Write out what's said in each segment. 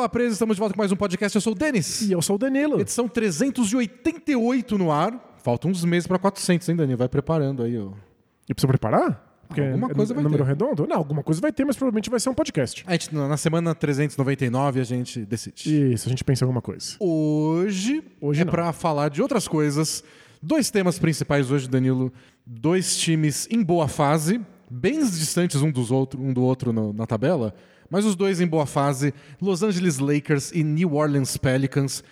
Bola Presa, estamos de volta com mais um podcast. Eu sou o Denis. E eu sou o Danilo. Edição 388 no ar. Faltam uns meses para 400, hein, Danilo? Vai preparando aí, ó. E precisa preparar? Porque Alguma é coisa vai número ter. redondo? Não, alguma coisa vai ter, mas provavelmente vai ser um podcast. A gente, na semana 399 a gente decide. Isso, a gente pensa em alguma coisa. Hoje, Hoje é para falar de outras coisas. Dois temas principais hoje, Danilo. Dois times em boa fase, bem distantes um, dos outro, um do outro no- na tabela, mas os dois em boa fase. Los Angeles Lakers e New Orleans Pelicans.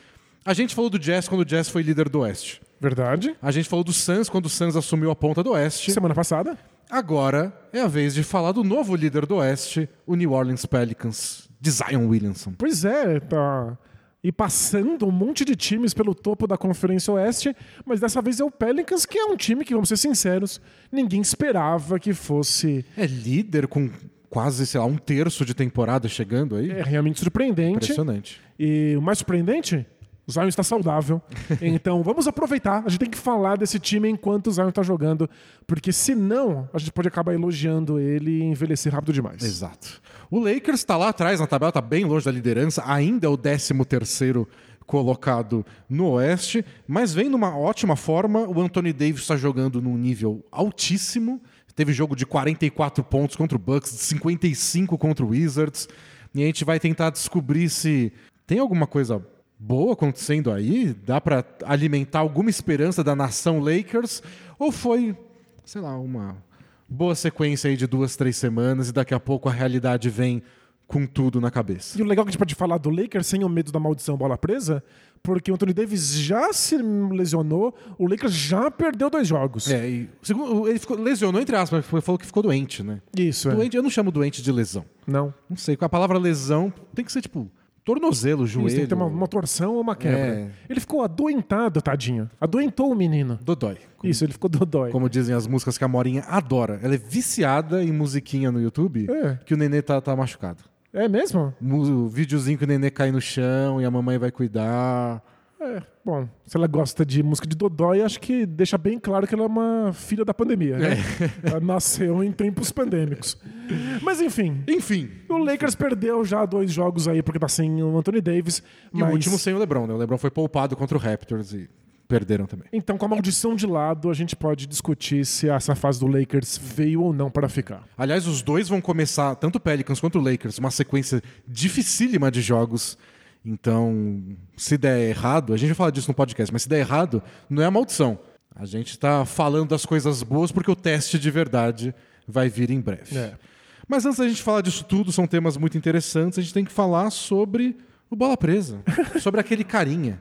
A gente falou do Jazz quando o Jazz foi líder do Oeste. Verdade? A gente falou do Suns quando o Suns assumiu a ponta do Oeste. Semana passada. Agora é a vez de falar do novo líder do Oeste, o New Orleans Pelicans, de Zion Williamson. Pois é, tá. E passando um monte de times pelo topo da Conferência Oeste, mas dessa vez é o Pelicans, que é um time que, vamos ser sinceros, ninguém esperava que fosse. É líder com quase, sei lá, um terço de temporada chegando aí. É realmente surpreendente. Impressionante. E o mais surpreendente, o Zion está saudável. então vamos aproveitar. A gente tem que falar desse time enquanto o Zion está jogando, porque senão a gente pode acabar elogiando ele e envelhecer rápido demais. Exato. O Lakers está lá atrás na tabela, está bem longe da liderança, ainda é o 13 terceiro colocado no Oeste, mas vem numa ótima forma. O Anthony Davis está jogando num nível altíssimo. Teve jogo de 44 pontos contra o Bucks, de 55 contra o Wizards. E a gente vai tentar descobrir se tem alguma coisa boa acontecendo aí, dá para alimentar alguma esperança da nação Lakers, ou foi, sei lá, uma boa sequência aí de duas, três semanas e daqui a pouco a realidade vem com tudo na cabeça. E o legal é que a gente pode falar do Lakers sem o medo da maldição bola presa, porque o Anthony Davis já se lesionou, o Lakers já perdeu dois jogos. É, e segundo, ele ficou, lesionou entre aspas, mas falou que ficou doente, né? Isso, é. Doente, eu não chamo doente de lesão. Não. Não sei, com a palavra lesão tem que ser tipo tornozelo, Isso, joelho. tem que ter uma, uma torção ou uma quebra. É. Ele ficou adoentado, tadinho. Adoentou o menino. Dodói. Isso, ele ficou dodói. Como dizem as músicas que a Morinha adora. Ela é viciada em musiquinha no YouTube É. que o nenê tá, tá machucado. É mesmo? O videozinho que o nenê cai no chão e a mamãe vai cuidar. É, bom, se ela gosta de música de Dodói, acho que deixa bem claro que ela é uma filha da pandemia, né? Ela nasceu em tempos pandêmicos. Mas enfim, Enfim. o Lakers perdeu já dois jogos aí porque tá sem o Anthony Davis. E mas... o último sem o LeBron, né? O LeBron foi poupado contra o Raptors e perderam também. Então, com a maldição de lado, a gente pode discutir se essa fase do Lakers veio ou não para ficar. Aliás, os dois vão começar, tanto o Pelicans quanto o Lakers, uma sequência dificílima de jogos. Então, se der errado, a gente vai falar disso no podcast, mas se der errado, não é a maldição. A gente está falando das coisas boas porque o teste de verdade vai vir em breve. É. Mas antes da gente falar disso tudo, são temas muito interessantes, a gente tem que falar sobre o Bola Presa, sobre aquele carinha,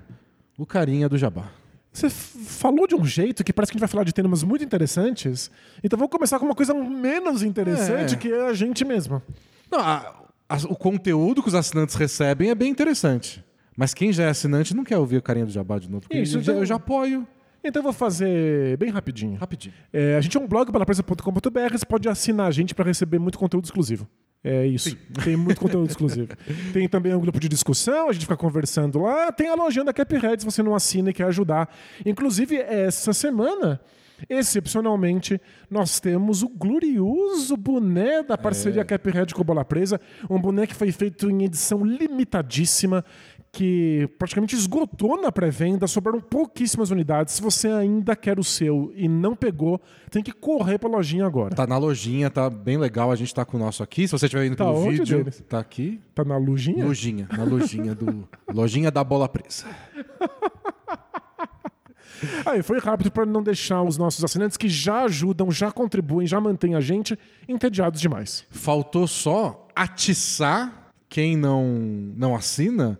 o carinha do Jabá. Você falou de um jeito que parece que a gente vai falar de temas muito interessantes. Então vamos começar com uma coisa menos interessante, É. que é a gente mesmo. Não, a- a- o conteúdo que os assinantes recebem é bem interessante. Mas quem já é assinante não quer ouvir o carinha do Jabá de novo. Isso, eu, já, então- eu já apoio. Então eu vou fazer bem rapidinho. Rapidinho. É, a gente é um blog pelapresa.com.br, você pode assinar a gente para receber muito conteúdo exclusivo. É isso. Tem muito conteúdo exclusivo. Tem também um grupo de discussão, a gente fica conversando lá. Tem a lojinha da Caphead, se você não assina e quer ajudar. Inclusive, essa semana, excepcionalmente, nós temos o glorioso boné da parceria Caphead com o Bola Presa. Um boné que foi feito em edição limitadíssima, que praticamente esgotou na pré-venda, sobraram pouquíssimas unidades. Se você ainda quer o seu e não pegou, tem que correr pra lojinha agora. Tá na lojinha, tá bem legal. A gente tá com o nosso aqui. Se você estiver indo Tá pelo vídeo, deles? tá aqui. Tá na lojinha? Lojinha. Na lojinha do. lojinha da bola presa. Aí foi rápido para não deixar os nossos assinantes que já ajudam, já contribuem, já mantêm a gente entediados demais. Faltou só atiçar quem não, não assina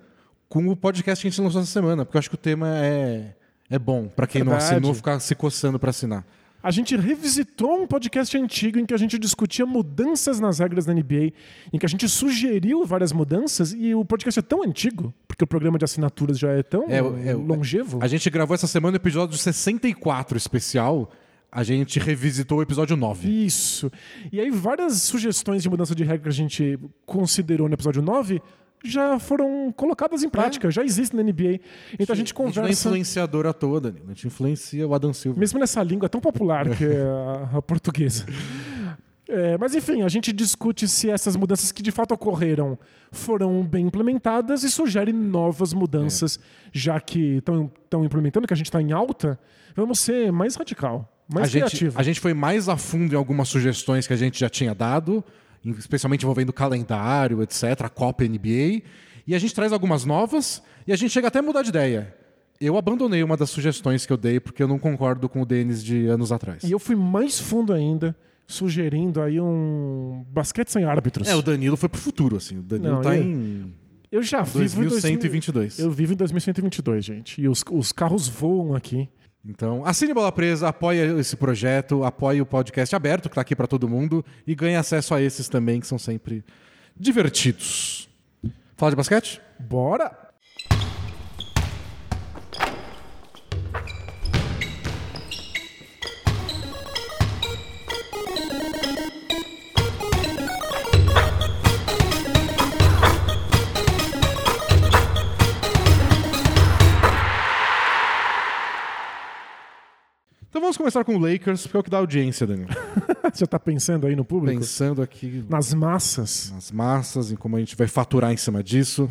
com o podcast que a gente lançou essa semana. Porque eu acho que o tema é, é bom pra quem não Verdade. assinou ficar se coçando pra assinar. A gente revisitou um podcast antigo em que a gente discutia mudanças nas regras da NBA, em que a gente sugeriu várias mudanças, e o podcast é tão antigo, porque o programa de assinaturas já é tão É, é, longevo. A gente gravou essa semana o episódio 64 especial. A gente revisitou o episódio 9. Isso. E aí, várias sugestões de mudança de regra que a gente considerou no episódio 9 já foram colocadas em prática, já existem na NBA. Então a gente A gente não é conversa. influenciadora toda, né? a gente influencia o Adam Silva. Mesmo nessa língua tão popular que é a, a portuguesa. É, mas enfim, a gente discute se essas mudanças que de fato ocorreram foram bem implementadas e sugere novas mudanças, já que estão implementando, que a gente está em alta, vamos ser mais radical, mais a gente, criativo. a gente foi mais a fundo em algumas sugestões que a gente já tinha dado, especialmente envolvendo calendário, etc., a Copa NBA. E a gente traz algumas novas e a gente chega até a mudar de ideia. Eu abandonei uma das sugestões que eu dei porque eu não concordo com o Denis de anos atrás. E eu fui mais fundo ainda, sugerindo aí um basquete sem árbitros. É, o Danilo foi pro futuro, assim. O Danilo Não, tá eu- em Eu já vivo em 2122. Eu vivo em 2122, gente. E os, os carros voam aqui. Então, assine Bola Presa, apoie esse projeto, apoie o podcast aberto, que tá aqui para todo mundo, e ganhe acesso a esses também, que são sempre divertidos. Fala de basquete? Bora! Vamos começar com o Lakers, porque é o que dá audiência, Daniel. Você tá pensando aí no público? Pensando aqui Nas massas. nas massas, em como a gente vai faturar em cima disso.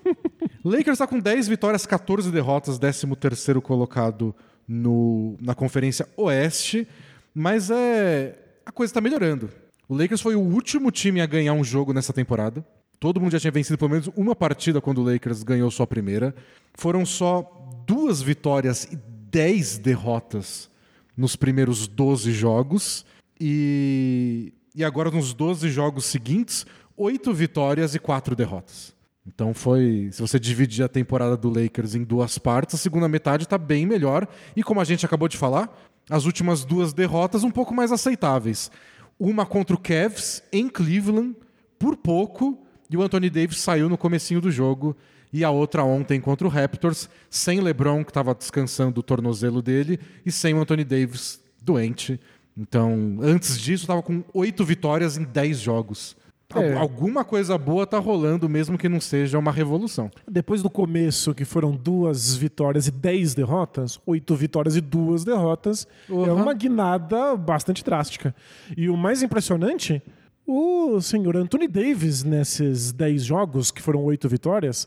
Lakers está com 10 vitórias, 14 derrotas, 13º colocado no, na Conferência Oeste, mas é a coisa está melhorando. O Lakers foi o último time a ganhar um jogo nessa temporada. Todo mundo já tinha vencido pelo menos uma partida quando o Lakers ganhou sua primeira. Foram só duas vitórias e 10 derrotas nos primeiros 12 jogos. E, e agora, nos 12 jogos seguintes, 8 vitórias e 4 derrotas. Então foi. Se você dividir a temporada do Lakers em duas partes, a segunda metade está bem melhor. E como a gente acabou de falar, as últimas duas derrotas um pouco mais aceitáveis. Uma contra o Cavs em Cleveland, por pouco, e o Anthony Davis saiu no comecinho do jogo. E a outra ontem contra o Raptors, sem LeBron, que estava descansando o tornozelo dele, e sem o Anthony Davis doente. Então, antes disso, estava com oito vitórias em 10 jogos. É. Alguma coisa boa tá rolando, mesmo que não seja uma revolução. Depois do começo, que foram duas vitórias e dez derrotas, oito vitórias e duas derrotas, é Uhum. uma guinada bastante drástica. E o mais impressionante, o senhor Anthony Davis, nesses dez jogos, que foram oito vitórias,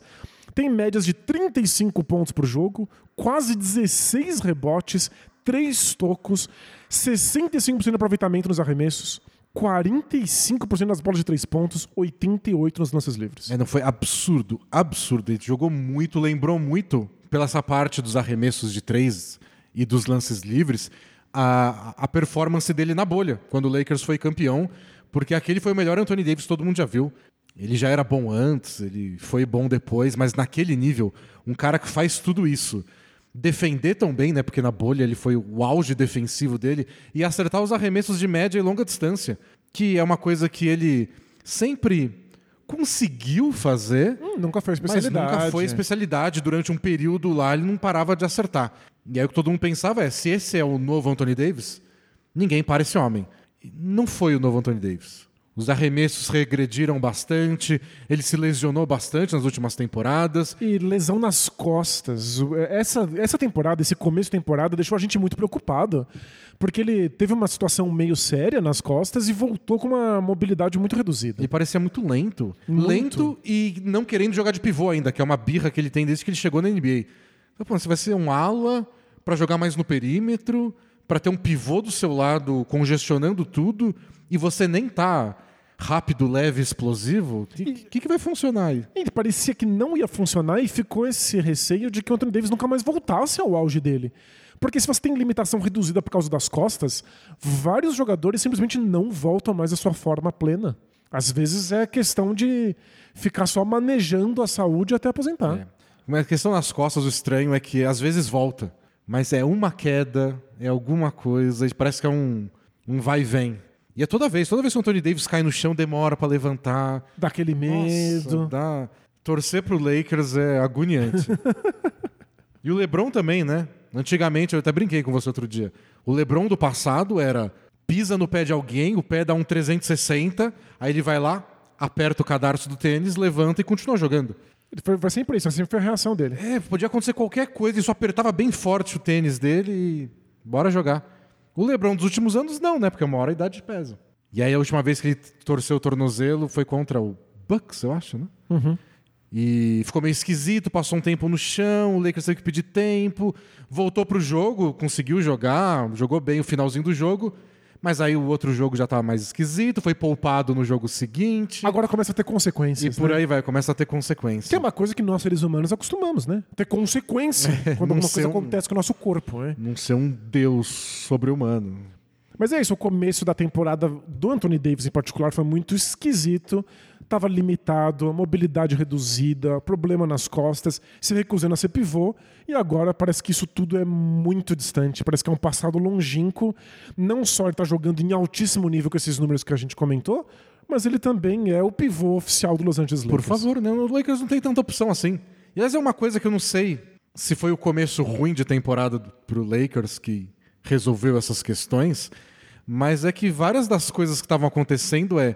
tem médias de 35 pontos por jogo, quase 16 rebotes, 3 tocos, 65% de aproveitamento nos arremessos, 45% nas bolas de 3 pontos, 88% nos lances livres. É, não foi absurdo, absurdo. Ele jogou muito, lembrou muito, pela essa parte dos arremessos de três e dos lances livres, a, a performance dele na bolha, quando o Lakers foi campeão, porque aquele foi o melhor Anthony Davis todo mundo já viu. Ele já era bom antes, ele foi bom depois, mas naquele nível, um cara que faz tudo isso, defender tão bem, né? Porque na bolha ele foi o auge defensivo dele e acertar os arremessos de média e longa distância, que é uma coisa que ele sempre conseguiu fazer, Hum, nunca foi mas especialidade. nunca foi especialidade. Durante um período lá, ele não parava de acertar. E aí o que todo mundo pensava é: se esse é o novo Anthony Davis, ninguém para esse homem. E não foi o novo Anthony Davis. Os arremessos regrediram bastante, ele se lesionou bastante nas últimas temporadas. E lesão nas costas. O- Essa, essa temporada, esse começo de temporada, deixou a gente muito preocupado. Porque ele teve uma situação meio séria nas costas e voltou com uma mobilidade muito reduzida. Ele parecia muito lento. Muito. Lento e não querendo jogar de pivô ainda, que é uma birra que ele tem desde que ele chegou na NBA. Então, pô, você vai ser um ala pra jogar mais no perímetro, pra ter um pivô do seu lado congestionando tudo, e você nem tá rápido, leve, explosivo. O que, que, que vai funcionar aí? E parecia que não ia funcionar e ficou esse receio de que o Anthony Davis nunca mais voltasse ao auge dele. Porque se você tem limitação reduzida por causa das costas, vários jogadores simplesmente não voltam mais à sua forma plena. Às vezes é questão de ficar só manejando a saúde até aposentar. É. Mas a questão nas costas, o estranho é que às vezes volta, mas é uma queda, é alguma coisa, parece que é um, um vai e vem. E é toda vez, toda vez que o Anthony Davis cai no chão, demora pra levantar. Daquele medo. Nossa, dá... Torcer pro Lakers é agoniante. e o LeBron também, né? Antigamente, eu até brinquei com você outro dia. O LeBron do passado era pisa no pé de alguém, o pé dá um 360, aí ele vai lá, aperta o cadarço do tênis, levanta e continua jogando. Ele foi, foi sempre isso, sempre foi a reação dele. É, podia acontecer qualquer coisa, e só apertava bem forte o tênis dele e bora jogar. O LeBron dos últimos anos não, né? Porque uma hora a idade pesa. E aí a última vez que ele torceu o tornozelo foi contra o Bucks, eu acho, né? Uhum. E ficou meio esquisito, passou um tempo no chão, o Lakers teve que pedir tempo, voltou pro jogo, conseguiu jogar, jogou bem o finalzinho do jogo, mas aí o outro jogo já estava mais esquisito, foi poupado no jogo seguinte. Agora começa a ter consequências. E por né? aí vai, começa a ter consequência. Que é uma coisa que nós, seres humanos, acostumamos, né? Ter consequência quando não alguma coisa um- acontece com o nosso corpo, né? Não ser um deus sobre-humano. Mas é isso, o começo da temporada do Anthony Davis em particular foi muito esquisito. Tava limitado, a mobilidade reduzida, problema nas costas, se recusando a ser pivô. E agora parece que isso tudo é muito distante. Parece que é um passado longínquo. Não só ele tá jogando em altíssimo nível com esses números que a gente comentou, mas ele também é o pivô oficial do Los Angeles Por Lakers. favor, né? O Lakers não tem tanta opção assim. E aliás, é uma coisa que eu não sei se foi o começo ruim de temporada do- pro Lakers que resolveu essas questões, mas é que várias das coisas que estavam acontecendo é,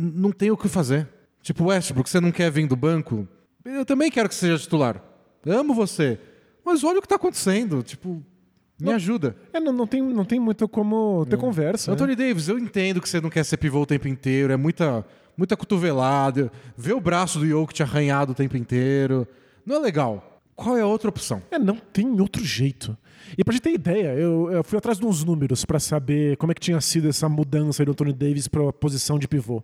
não tem o que fazer. Tipo, Westbrook, você não quer vir do banco? Eu também quero que você seja titular. Amo você. Mas olha o que tá acontecendo. Tipo, me ajuda. É, não, não, tem, não tem muito como ter conversa. né? Anthony Davis, eu entendo que você não quer ser pivô o tempo inteiro, é muita, muita cotovelada, ver o braço do Jokic arranhado o tempo inteiro. Não é legal. Qual é a outra opção? É, não tem outro jeito. E pra gente ter ideia, eu, eu fui atrás de uns números pra saber como é que tinha sido essa mudança aí do Anthony Davis pra posição de pivô.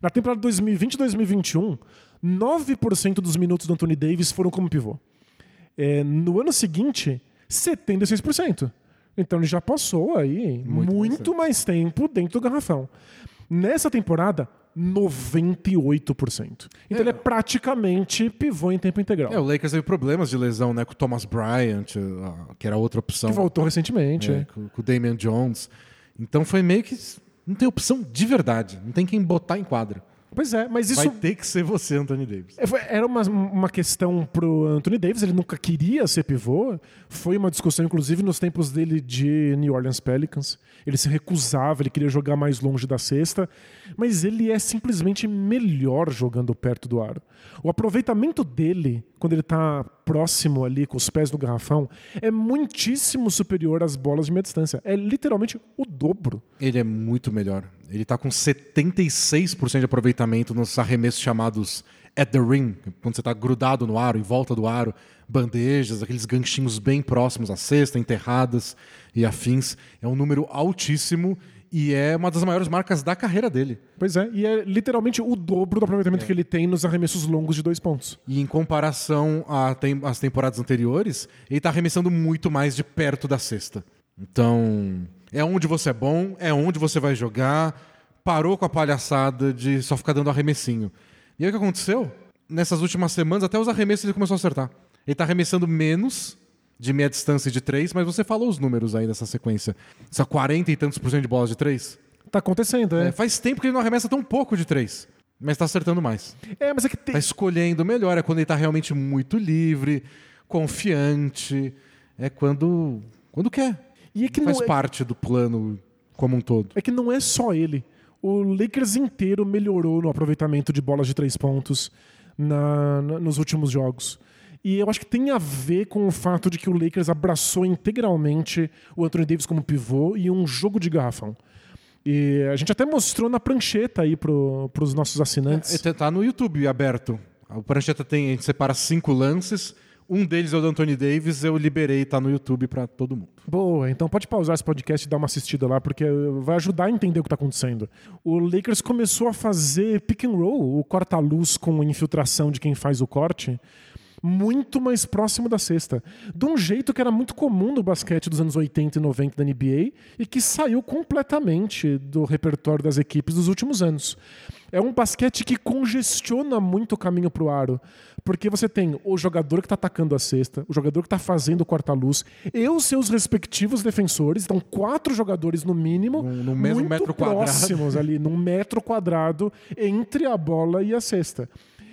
Na temporada 2020-2021, 9% dos minutos do Anthony Davis foram como pivô. É, no ano seguinte, 76%. Então ele já passou aí muito, mais tempo dentro do garrafão. Nessa temporada, 98%. Então ele é praticamente pivô em tempo integral. É, o Lakers teve problemas de lesão, né? Com o Thomas Bryant, ah, que era outra opção. que voltou recentemente. é, é. com, com o Damian Jones. Então foi meio que. Não tem opção de verdade. Não tem quem botar em quadra. Pois é, mas isso Vai ter que ser você, Anthony Davis. É, Era uma, uma questão pro Anthony Davis, ele nunca queria ser pivô. Foi uma discussão, inclusive, nos tempos dele de New Orleans Pelicans. Ele se recusava, ele queria jogar mais longe da cesta. Mas ele é simplesmente melhor jogando perto do aro. O aproveitamento dele, quando ele tá próximo ali, com os pés no garrafão, é muitíssimo superior às bolas de meia distância. É literalmente o dobro. Ele é muito melhor. Ele tá com 76% de aproveitamento nos arremessos chamados at the rim, quando você tá grudado no aro, em volta do aro, bandejas, aqueles ganchinhos bem próximos à cesta, enterradas e afins. É um número altíssimo e é uma das maiores marcas da carreira dele. Pois é, e é literalmente o dobro do aproveitamento que ele tem nos arremessos longos de dois pontos. E em comparação a tem- às temporadas anteriores, ele tá arremessando muito mais de perto da cesta. Então, é onde você é bom, é onde você vai jogar. Parou com a palhaçada de só ficar dando arremessinho. E aí o que aconteceu? Nessas últimas semanas, até os arremessos ele começou a acertar. Ele tá arremessando menos de meia distância de três, mas você falou os números aí dessa sequência. São 40 e tantos por cento de bolas de três. Tá acontecendo, é. É, faz tempo que ele não arremessa tão pouco de três, mas tá acertando mais. É, mas é que tem. Tá escolhendo melhor, é quando ele tá realmente muito livre, confiante, é quando quando quer. E é que, Faz não é, parte do plano como um todo. é que não é só ele. O Lakers inteiro melhorou no aproveitamento de bolas de três pontos na- na- nos últimos jogos. E eu acho que tem a ver com o fato de que o Lakers abraçou integralmente o Anthony Davis como pivô e um jogo de garrafão. E a gente até mostrou na prancheta aí pro, pros nossos assinantes. É, tá no YouTube aberto. A prancheta tem, a gente separa cinco lances. Um deles é o do Anthony Davis, eu liberei, tá no YouTube pra todo mundo. Boa, então pode pausar esse podcast e dar uma assistida lá, porque vai ajudar a entender o que está acontecendo. O Lakers começou a fazer pick and roll, o corta-luz com infiltração de quem faz o corte, muito mais próximo da cesta. De um jeito que era muito comum no basquete dos anos 80 e 90 da NBA e que saiu completamente do repertório das equipes dos últimos anos. É um basquete que congestiona muito o caminho para o aro, porque você tem o jogador que está atacando a cesta, o jogador que está fazendo o corta-luz e os seus respectivos defensores. Então, quatro jogadores no mínimo, No- mesmo muito metro quadrado. próximos ali, num metro quadrado entre a bola e a cesta.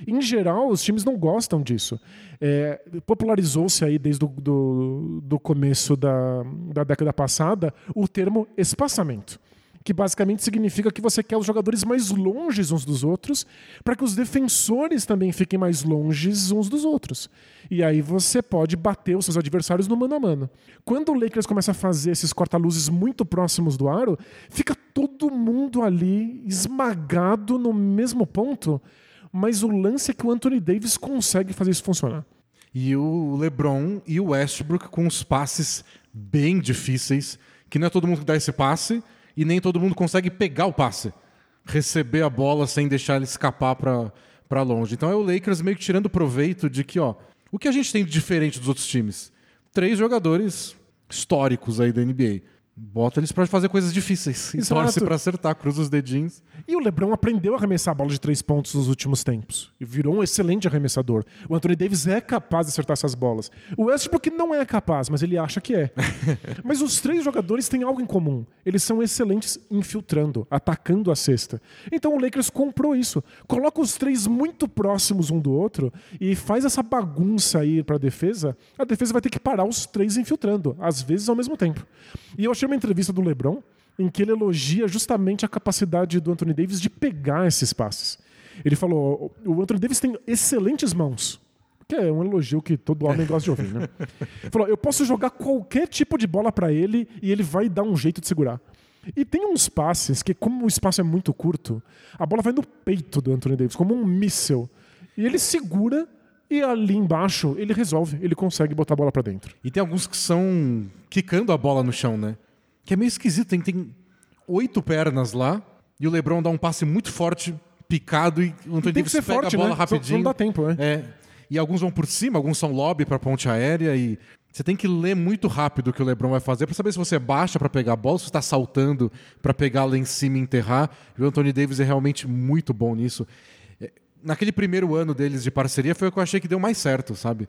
Em geral, os times não gostam disso. É, Popularizou-se aí desde o começo da, da década passada o termo espaçamento. que basicamente significa que você quer os jogadores mais longes uns dos outros, para que os defensores também fiquem mais longes uns dos outros. E aí você pode bater os seus adversários no mano a mano. Quando o Lakers começa a fazer esses corta-luzes muito próximos do aro, fica todo mundo ali esmagado no mesmo ponto, mas o lance é que o Anthony Davis consegue fazer isso funcionar. E o LeBron e o Westbrook com os passes bem difíceis, que não é todo mundo que dá esse passe e nem todo mundo consegue pegar o passe, receber a bola sem deixar ele escapar para longe. Então é o Lakers meio que tirando proveito de que, ó, o que a gente tem de diferente dos outros times? Três jogadores históricos aí da NBA. Bota eles para fazer coisas difíceis. E torce para acertar, cruza os dedinhos. E o LeBron aprendeu a arremessar a bola de três pontos nos últimos tempos. E virou um excelente arremessador. O Anthony Davis é capaz de acertar essas bolas. O Westbrook não é capaz, mas ele acha que é. mas os três jogadores têm algo em comum. Eles são excelentes infiltrando, atacando a cesta. Então o Lakers comprou isso. Coloca os três muito próximos um do outro e faz essa bagunça aí para a defesa. A defesa vai ter que parar os três infiltrando, às vezes ao mesmo tempo. E eu achei uma entrevista do LeBron em que ele elogia justamente a capacidade do Anthony Davis de pegar esses passes. Ele falou: o Anthony Davis tem excelentes mãos. Que é um elogio que todo homem gosta de ouvir, né? Falou: eu posso jogar qualquer tipo de bola para ele e ele vai dar um jeito de segurar. E tem uns passes que, como o espaço é muito curto, a bola vai no peito do Anthony Davis, como um míssel. E ele segura e ali embaixo ele resolve, ele consegue botar a bola para dentro. E tem alguns que são quicando a bola no chão, né? Que é meio esquisito. Tem, tem oito pernas lá e o LeBron dá um passe muito forte, picado e o Anthony Davis pega forte, a bola né? rapidinho. Não dá tempo, né? É. E alguns vão por cima, alguns são lobby para ponte aérea e você tem que ler muito rápido o que o LeBron vai fazer para saber se você baixa para pegar a bola, se você está saltando para pegar lá em cima e enterrar. E o Anthony Davis é realmente muito bom nisso. É, naquele primeiro ano deles de parceria foi o que eu achei que deu mais certo, sabe?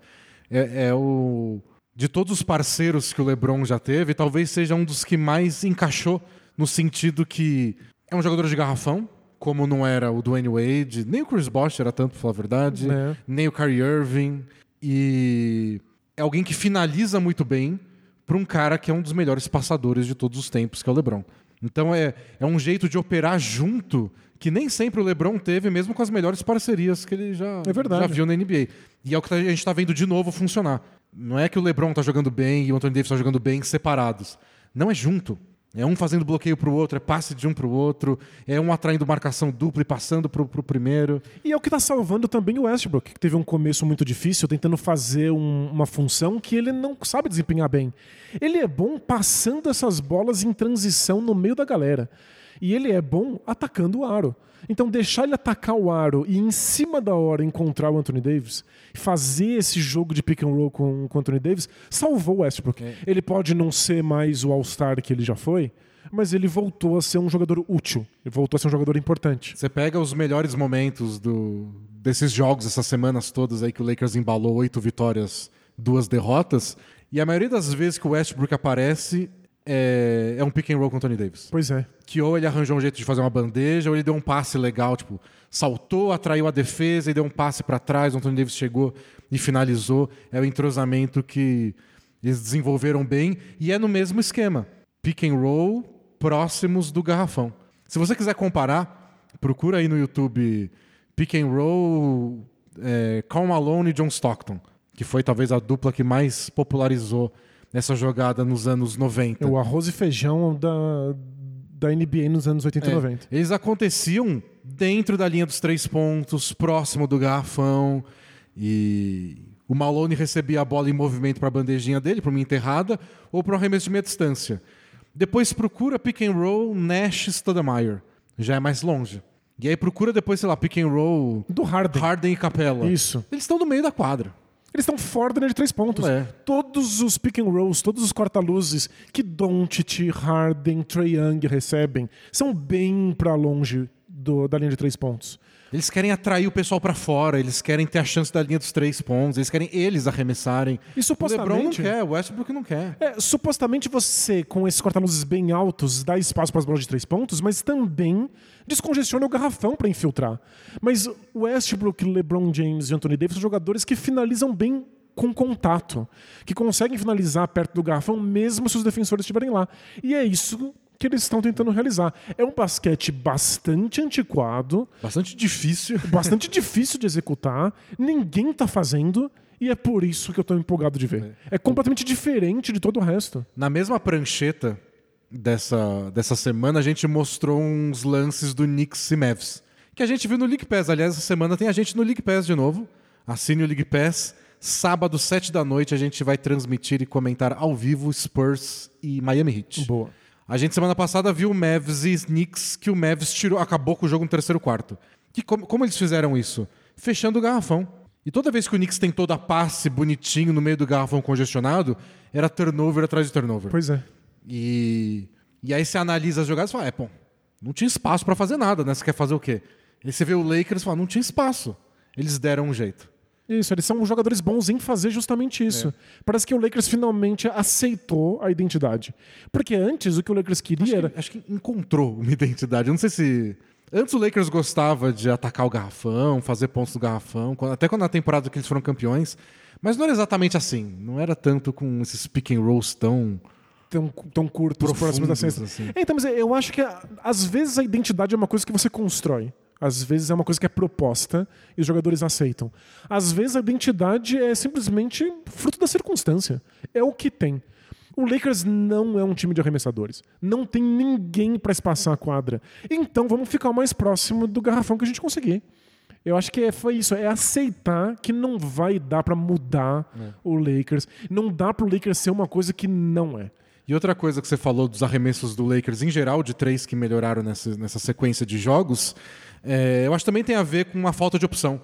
É, é o de todos os parceiros que o LeBron já teve, talvez seja um dos que mais encaixou no sentido que é um jogador de garrafão, como não era o Dwayne Wade, nem o Chris Bosh era tanto, pra falar a verdade, é. nem o Kyrie Irving. E é alguém que finaliza muito bem para um cara que é um dos melhores passadores de todos os tempos, que é o LeBron. Então é, é um jeito de operar junto que nem sempre o LeBron teve, mesmo com as melhores parcerias que ele já, é já viu na NBA. E é o que a gente está vendo de novo funcionar. Não é que o LeBron está jogando bem e o Anthony Davis está jogando bem separados. Não é junto. É um fazendo bloqueio para o outro, é passe de um para o outro, é um atraindo marcação dupla e passando para o primeiro. E é o que está salvando também o Westbrook, que teve um começo muito difícil, tentando fazer um, uma função que ele não sabe desempenhar bem. Ele é bom passando essas bolas em transição no meio da galera. E ele é bom atacando o aro. Então, deixar ele atacar o aro e, em cima da hora, encontrar o Anthony Davis, fazer esse jogo de pick and roll com, com o Anthony Davis, salvou o Westbrook. É. Ele pode não ser mais o All-Star que ele já foi, mas ele voltou a ser um jogador útil. Ele voltou a ser um jogador importante. Você pega os melhores momentos do, desses jogos, essas semanas todas aí que o Lakers embalou oito vitórias, duas derrotas, e a maioria das vezes que o Westbrook aparece, é, é um pick and roll com o Tony Davis. Pois é. Que ou ele arranjou um jeito de fazer uma bandeja, ou ele deu um passe legal, tipo, saltou, atraiu a defesa e deu um passe para trás, o Anthony Davis chegou e finalizou. É o entrosamento que eles desenvolveram bem e é no mesmo esquema. Pick and roll próximos do garrafão. Se você quiser comparar, procura aí no YouTube Pick and Roll é, Cal Malone e John Stockton, que foi talvez a dupla que mais popularizou nessa jogada nos anos 90. O arroz e feijão da, da NBA nos anos 80 e 90. Eles aconteciam dentro da linha dos três pontos, próximo do garrafão. E o Malone recebia a bola em movimento para a bandejinha dele, para uma enterrada, ou para um arremesso de meia distância. Depois procura pick and roll Nash Stoudemire. Já é mais longe. E aí procura depois, sei lá, pick and roll do Harden, Harden e Capela. Isso. Eles estão no meio da quadra. Eles estão fora da linha de três pontos. É. Todos os pick and rolls, todos os corta-luzes que Doncic, Harden, Trae Young recebem são bem para longe do, da linha de três pontos. Eles querem atrair o pessoal para fora, eles querem ter a chance da linha dos três pontos, eles querem eles arremessarem. E supostamente. O LeBron não quer, o Westbrook não quer. É, supostamente você, com esses corta-luzes bem altos, dá espaço para as bolas de três pontos, mas também descongestiona o garrafão para infiltrar. Mas Westbrook, LeBron James e Anthony Davis são jogadores que finalizam bem com contato, que conseguem finalizar perto do garrafão mesmo se os defensores estiverem lá. E é isso que eles estão tentando realizar. É um basquete bastante antiquado, Bastante difícil. bastante difícil de executar, ninguém tá fazendo, e é por isso que eu tô empolgado de ver. É completamente diferente de todo o resto. Na mesma prancheta dessa, dessa semana, a gente mostrou uns lances do Knicks e Mavs. Que a gente viu no League Pass. Aliás, essa semana tem a gente no League Pass de novo. Assine o League Pass. Sábado, 7 da noite, a gente vai transmitir e comentar ao vivo Spurs e Miami Heat. Boa. A gente semana passada viu o Mavs e Knicks que o Mavs tirou, acabou com o jogo no terceiro quarto. Que, como, como eles fizeram isso? Fechando o garrafão. E toda vez que o Knicks tentou dar passe bonitinho no meio do garrafão congestionado, era turnover atrás de turnover. Pois é. E, e aí você analisa as jogadas e fala, é, bom, não tinha espaço pra fazer nada, né? Você quer fazer o quê? Aí você vê o Lakers e fala, não tinha espaço. Eles deram um jeito. Isso, eles são jogadores bons em fazer justamente isso. É. Parece que o Lakers finalmente aceitou a identidade. Porque antes o que o Lakers queria Acho era. que, acho que encontrou uma identidade. Eu não sei se... Antes o Lakers gostava de atacar o garrafão, fazer pontos no garrafão, até quando na temporada que eles foram campeões. Mas não era exatamente assim. Não era tanto com esses pick and rolls tão... tão, tão curtos próximos da Profundos, cesta. assim. É, então, mas eu acho que às vezes a identidade é uma coisa que você constrói. Às vezes é uma coisa que é proposta e os jogadores aceitam. Às vezes a identidade é simplesmente fruto da circunstância. É o que tem. O Lakers não é um time de arremessadores. Não tem ninguém para espaçar a quadra. Então vamos ficar o mais próximo do garrafão que a gente conseguir. Eu acho que é- foi isso, é aceitar que não vai dar para mudar o Lakers. Não dá pro Lakers ser uma coisa que não é. E outra coisa que você falou dos arremessos do Lakers em geral, de três que melhoraram nessa, nessa sequência de jogos, é, eu acho que também tem a ver com uma falta de opção.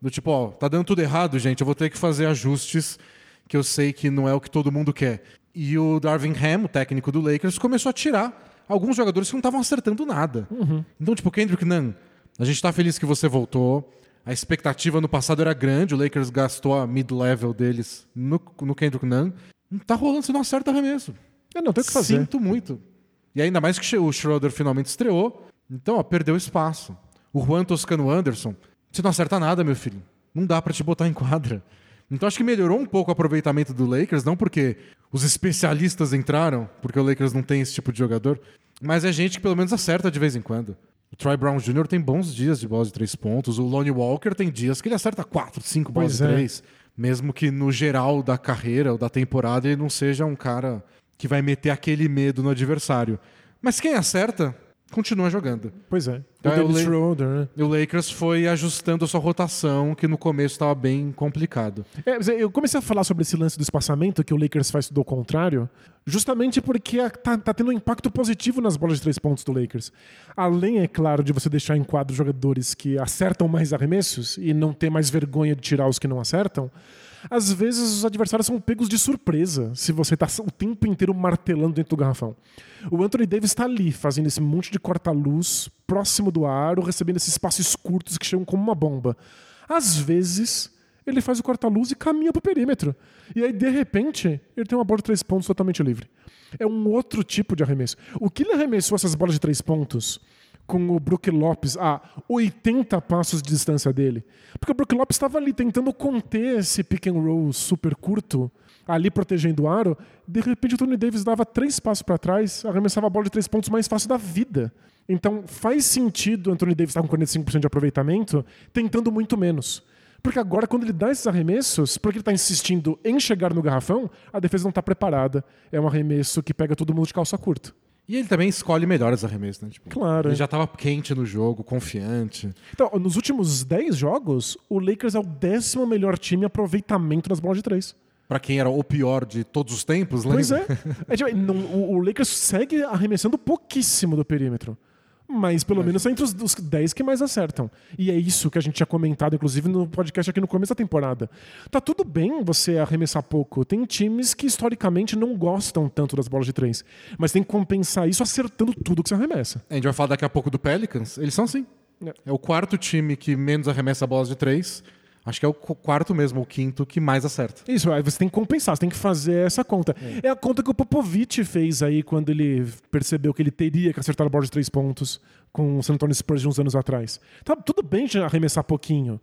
Do tipo, ó, tá dando tudo errado, gente, eu vou ter que fazer ajustes que eu sei que não é o que todo mundo quer. E o Darvin Ham, o técnico do Lakers, começou a tirar alguns jogadores que não estavam acertando nada. Então, tipo, Kendrick Nunn, a gente tá feliz que você voltou. A expectativa no passado era grande, o Lakers gastou a mid-level deles no, no Kendrick Nunn. Não tá rolando, você não acerta arremesso. É, não tem o que fazer. Sinto muito. E ainda mais que o Schroeder finalmente estreou. Então, ó, perdeu espaço. O Juan Toscano Anderson, você não acerta nada, meu filho. Não dá pra te botar em quadra. Então acho que melhorou um pouco o aproveitamento do Lakers, não porque os especialistas entraram, porque o Lakers não tem esse tipo de jogador, mas é gente que pelo menos acerta de vez em quando. O Troy Brown Jr. tem bons dias de bola de três pontos, o Lonnie Walker tem dias que ele acerta quatro, cinco bolas de é. três, mesmo que no geral da carreira ou da temporada ele não seja um cara que vai meter aquele medo no adversário. Mas quem acerta, continua jogando. Pois é. Então o é Schroeder, né? E o Lakers foi ajustando a sua rotação, que no começo estava bem complicado. É, mas eu comecei a falar sobre esse lance do espaçamento que o Lakers faz tudo ao contrário, justamente porque tá, tá tendo um impacto positivo nas bolas de três pontos do Lakers. Além, é claro, de você deixar em quadro jogadores que acertam mais arremessos e não ter mais vergonha de tirar os que não acertam, às vezes os adversários são pegos de surpresa se você tá o tempo inteiro martelando dentro do garrafão. O Anthony Davis está ali, fazendo esse monte de corta-luz próximo do aro, recebendo esses passes curtos que chegam como uma bomba. Às vezes, ele faz o corta-luz e caminha pro perímetro. E aí, de repente, ele tem uma bola de três pontos totalmente livre. É um outro tipo de arremesso. O que ele arremessou essas bolas de três pontos com o Brook Lopes a 80 passos de distância dele? Porque o Brook Lopes estava ali tentando conter esse pick and roll super curto, ali protegendo o aro. De repente, o Tony Davis dava três passos para trás, arremessava a bola de três pontos mais fácil da vida. Então, faz sentido o Anthony Davis estar com 45% de aproveitamento, tentando muito menos. Porque agora, quando ele dá esses arremessos, porque ele está insistindo em chegar no garrafão, a defesa não está preparada. É um arremesso que pega todo mundo de calça curta. E ele também escolhe melhores arremessos, né? Tipo, Claro. Ele já estava quente no jogo, confiante. Então, nos últimos 10 jogos, o Lakers é o décimo melhor time em aproveitamento nas bolas de três. Pra quem era o pior de todos os tempos, lembra? Pois é. É, tipo, não- o, o Lakers segue arremessando pouquíssimo do perímetro. Mas pelo menos é entre os, os 10 que mais acertam. E é isso que a gente tinha comentado, inclusive, no podcast aqui no começo da temporada. Tá tudo bem você arremessar pouco. Tem times que historicamente não gostam tanto das bolas de três. Mas tem que compensar isso acertando tudo que você arremessa. A gente vai falar daqui a pouco do Pelicans. Eles são assim. É. É o quarto time que menos arremessa bolas de três. Acho que é o qu- quarto mesmo, o quinto que mais acerta. Isso, aí você tem que compensar, você tem que fazer essa conta. É, a conta que o Popovich fez aí quando ele percebeu que ele teria que acertar a bola de três pontos com o San Antonio Spurs de uns anos atrás. Tá, tudo bem de arremessar pouquinho,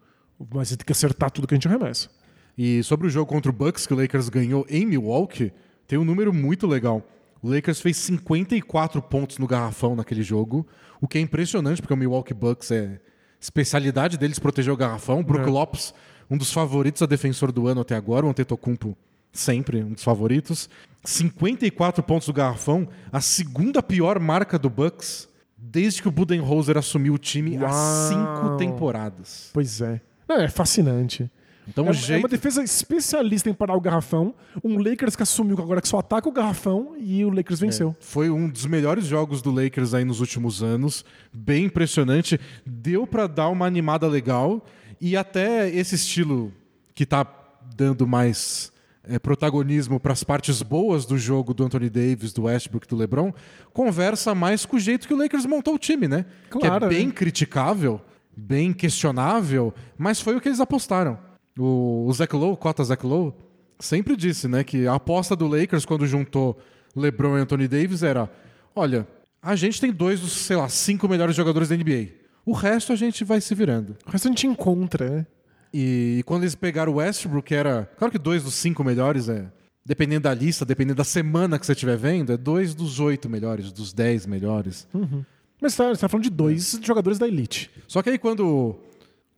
mas você tem que acertar tudo que a gente arremessa. E sobre o jogo contra o Bucks, que o Lakers ganhou em Milwaukee, tem um número muito legal. O Lakers fez 54 pontos no garrafão naquele jogo, o que é impressionante, porque o Milwaukee Bucks é especialidade deles proteger o garrafão. Brook É. Lopes, um dos favoritos a defensor do ano até agora, o Antetokounmpo sempre um dos favoritos. 54 pontos do garrafão, a segunda pior marca do Bucks desde que o Budenholzer assumiu o time há Uau. cinco temporadas. Pois é. Não, é fascinante. Então É, o é jeito uma defesa especialista em parar o garrafão. Um Lakers que assumiu agora que só ataca o garrafão e o Lakers venceu. Foi um dos melhores jogos do Lakers aí nos últimos anos, bem impressionante. Deu pra dar uma animada legal e até esse estilo que tá dando mais é, protagonismo para as partes boas do jogo do Anthony Davis, do Westbrook, do LeBron, conversa mais com o jeito que o Lakers montou o time, né? Claro, que é bem né? criticável, bem questionável, mas foi o que eles apostaram. O, o Zach Lowe, cota Zach Lowe, sempre disse, né, que a aposta do Lakers quando juntou LeBron e Anthony Davis era, olha, a gente tem dois dos, sei lá, cinco melhores jogadores da NBA. O resto a gente vai se virando. O resto a gente encontra, né? E, quando eles pegaram o Westbrook, que era. Claro que dois dos cinco melhores é. Dependendo da lista, dependendo da semana que você estiver vendo, é dois dos oito melhores, dos dez melhores. Mas tá, você tá falando de dois jogadores da elite. Só que aí quando,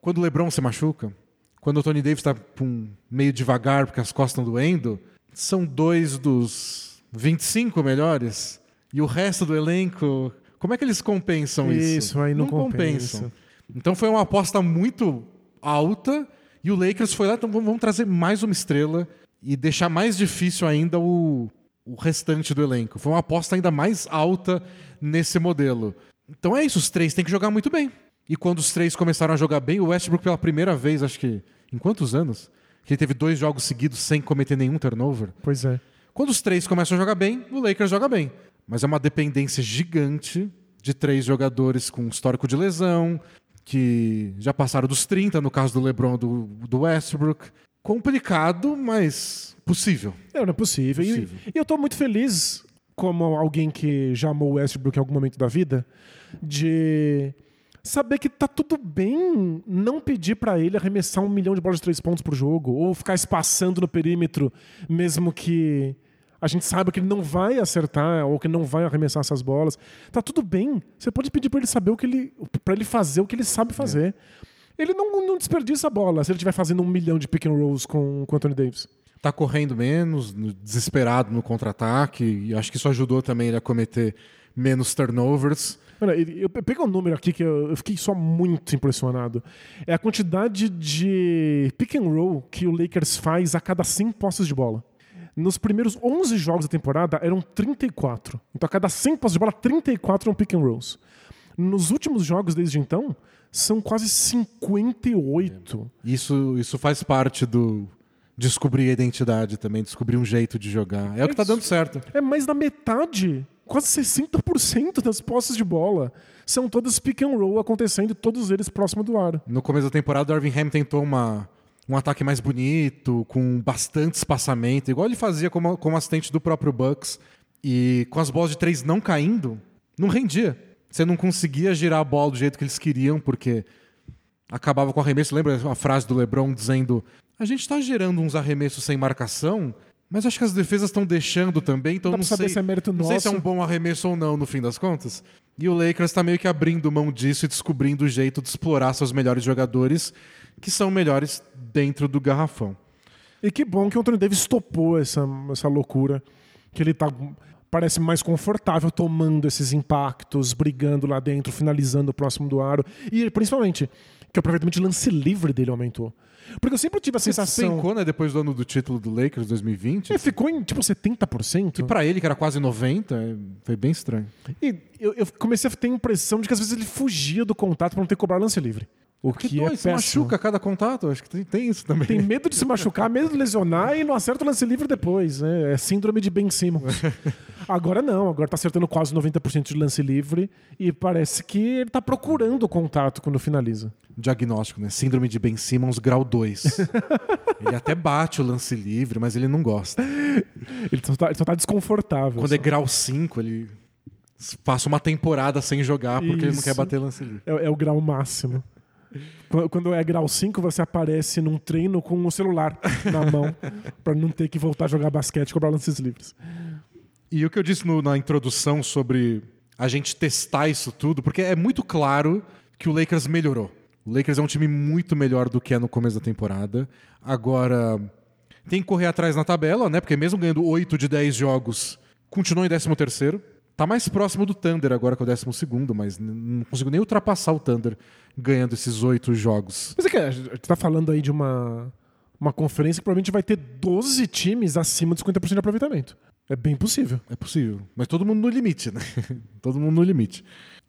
quando o LeBron se machuca, quando o Tony Davis tá pum, meio devagar porque as costas estão doendo, são dois dos 25 melhores e o resto do elenco, como é que eles compensam isso? Isso, aí não compensa. Então foi uma aposta muito alta e o Lakers foi lá, então vamos vamos trazer mais uma estrela e deixar mais difícil ainda o, o restante do elenco. Foi uma aposta ainda mais alta nesse modelo. Então é isso, os três têm que jogar muito bem. E quando os três começaram a jogar bem, o Westbrook pela primeira vez, acho que em quantos anos? Que ele teve dois jogos seguidos sem cometer nenhum turnover. Pois é. Quando os três começam a jogar bem, o Lakers joga bem. Mas é uma dependência gigante de três jogadores com histórico de lesão, que já passaram dos 30, no caso do LeBron do, do Westbrook. Complicado, mas possível. Não, não é possível. E- Possível. E, eu tô muito feliz, como alguém que já amou o Westbrook em algum momento da vida, de saber que tá tudo bem não pedir pra ele arremessar um milhão de bolas de três pontos por jogo, ou ficar espaçando no perímetro, mesmo que a gente saiba que ele não vai acertar ou que não vai arremessar essas bolas. Tá tudo bem. Você pode pedir pra ele saber o que ele. para ele fazer o que ele sabe fazer. Ele não, não desperdiça a bola se ele estiver fazendo um milhão de pick and rolls com, com o Anthony Davis. Tá correndo menos, no- desesperado no contra-ataque, e acho que isso ajudou também ele a cometer menos turnovers. Mano, eu peguei um número aqui que eu eu fiquei só muito impressionado. É a quantidade de pick and roll que o Lakers faz a cada 100 posses de bola. Nos primeiros 11 jogos da temporada eram 34. Então a cada 100 posses de bola, 34 eram pick and rolls. Nos últimos jogos desde então, são quase 58. Isso, isso faz parte do descobrir a identidade também, descobrir um jeito de jogar. É o que tá Isso. dando certo. É mais da metade, quase 60% das posses de bola são todas pick and roll acontecendo, todos eles próximo do aro. No começo da temporada, o Darvin Ham tentou uma, um ataque mais bonito, com bastante espaçamento, igual ele fazia como, como assistente do próprio Bucks. E com as bolas de três não caindo, não rendia. Você não conseguia girar a bola do jeito que eles queriam, porque acabava com arremesso. Lembra a frase do LeBron dizendo: A gente está gerando uns arremessos sem marcação, mas acho que as defesas estão deixando também, então não saber sei, se é mérito não sei se é um bom arremesso ou não, no fim das contas. E o Lakers está meio que abrindo mão disso e descobrindo o jeito de explorar seus melhores jogadores, que são melhores dentro do garrafão. E que bom que o Anthony Davis topou essa, essa loucura. Que ele tá. Parece mais confortável tomando esses impactos, brigando lá dentro, finalizando próximo do aro. E principalmente, que o aproveitamento de lance livre dele aumentou. Porque eu sempre tive a sensação. Despencou, né, depois do ano do título do Lakers 2020. Ele ficou em tipo 70%. E pra ele, que era quase 90, é- foi bem estranho. E eu, eu comecei a ter a impressão de que às vezes ele fugia do contato pra não ter que cobrar lance livre. O Que é se péssimo. machuca a cada contato, acho que tem, tem isso também. Tem medo de se machucar, medo de lesionar e não acerta o lance livre depois. Né? É síndrome de Ben Simmons. agora não, agora tá acertando quase 90% de lance livre e parece que ele tá procurando o contato quando finaliza. Diagnóstico, né? Síndrome de Ben Simmons, grau 2. ele até bate o lance livre, mas ele não gosta. Ele só tá, ele só tá desconfortável. Quando só. é grau 5, ele passa uma temporada sem jogar porque ele não Isso. quer bater lance livre. É, é o grau máximo. Qu- Quando é grau 5, você aparece num treino com o celular na mão pra não ter que voltar a jogar basquete e cobrar lances livres. E o que eu disse no- na introdução sobre a gente testar isso tudo, porque é muito claro que o Lakers melhorou. O Lakers é um time muito melhor do que é no começo da temporada. Agora, tem que correr atrás na tabela, né? Porque mesmo ganhando 8 de 10 jogos, continuou em 13 terceiro. Tá mais próximo do Thunder agora que é o 12 segundo, mas não consigo nem ultrapassar o Thunder ganhando esses 8 jogos. Mas é que a gente tá falando aí de uma, uma conferência que provavelmente vai ter 12 times acima de 50% de aproveitamento. É bem possível. É possível. Mas todo mundo no limite, né? todo mundo no limite.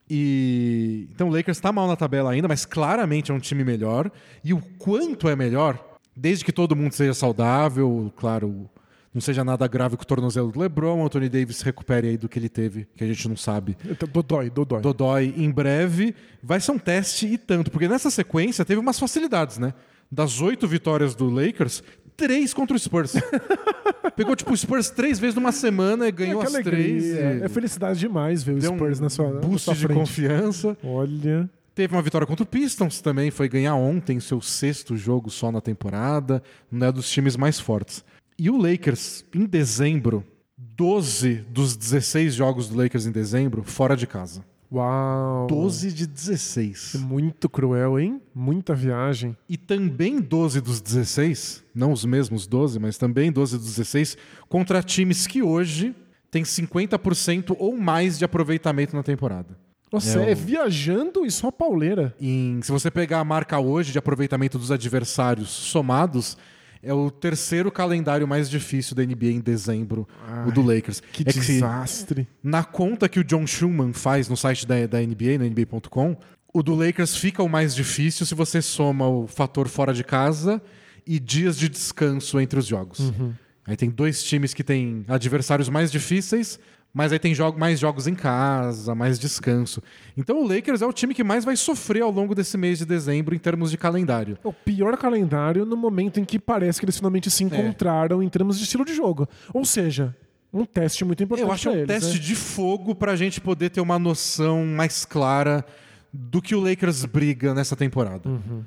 E então o Lakers tá mal na tabela ainda, mas claramente é um time melhor. E o quanto é melhor, desde que todo mundo seja saudável, claro, não seja nada grave com o tornozelo do LeBron, o Anthony Davis recupere aí do que ele teve, que a gente não sabe. Então, Dodói, Dodói. Dodói em breve. Vai ser um teste e tanto, porque nessa sequência teve umas facilidades, né? Das oito vitórias do Lakers, três contra o Spurs. Pegou, tipo, o Spurs três vezes numa semana e ganhou que as alegria. três. e É felicidade demais ver o deu Spurs um na sua, na boost sua de confiança. Olha. Teve uma vitória contra o Pistons também, foi ganhar ontem seu sexto jogo só na temporada. Não é dos times mais fortes. E o Lakers, em dezembro, 12 dos 16 jogos do Lakers em dezembro, fora de casa. Uau. 12 de 16. Muito cruel, hein? Muita viagem. E também 12 dos 16, não os mesmos 12, mas também 12 dos 16, contra times que hoje têm 50% ou mais de aproveitamento na temporada. Nossa, É é, o- viajando e só pauleira. Em- se você pegar a marca hoje de aproveitamento dos adversários somados, é o terceiro calendário mais difícil da NBA em dezembro, o do Lakers. Que é que desastre. na conta que o John Schumann faz no site da, da NBA, no NBA.com, o do Lakers fica o mais difícil se você soma o fator fora de casa e dias de descanso entre os jogos. Aí tem dois times que têm adversários mais difíceis, mas aí tem jogo, mais jogos em casa, mais descanso. Então o Lakers é o time que mais vai sofrer ao longo desse mês de dezembro em termos de calendário. É o pior calendário no momento em que parece que eles finalmente É. se encontraram em termos de estilo de jogo. Ou seja, um teste muito importante Eu acho é um eles, teste né? de fogo pra gente poder ter uma noção mais clara do que o Lakers briga nessa temporada. Uhum.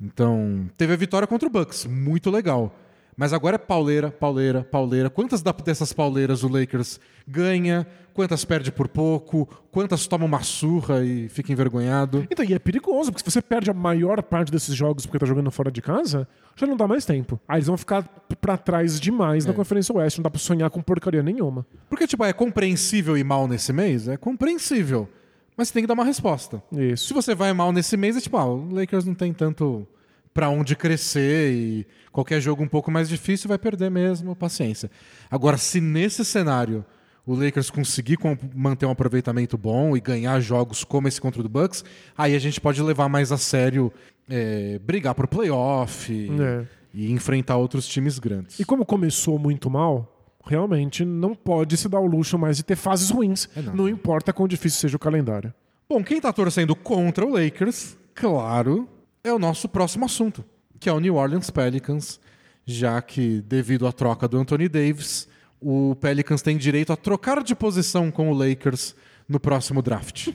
Então, teve a vitória contra o Bucks, muito legal. Mas agora é pauleira, pauleira, pauleira. Quantas dessas pauleiras o Lakers ganha? Quantas perde por pouco? Quantas toma uma surra e fica envergonhado? Então, e é perigoso, porque se você perde a maior parte desses jogos porque tá jogando fora de casa, já não dá mais tempo. Aí eles vão ficar pra trás demais É. na Conferência Oeste, não dá pra sonhar com porcaria nenhuma. Porque, tipo, é compreensível ir mal nesse mês? É compreensível. Mas você tem que dar uma resposta. Se Isso. você vai mal nesse mês, é tipo, ah, o Lakers não tem tanto pra onde crescer e qualquer jogo um pouco mais difícil vai perder mesmo, paciência. Agora, se nesse cenário o Lakers conseguir manter um aproveitamento bom e ganhar jogos como esse contra o Bucks, aí a gente pode levar mais a sério é, brigar por playoff e, É. e enfrentar outros times grandes. E como começou muito mal, realmente não pode se dar o luxo mais de ter fases ruins. É, não. não importa quão difícil seja o calendário. Bom, quem tá torcendo contra o Lakers, claro, é o nosso próximo assunto, que é o New Orleans Pelicans, já que, devido à troca do Anthony Davis, o Pelicans tem direito a trocar de posição com o Lakers no próximo draft.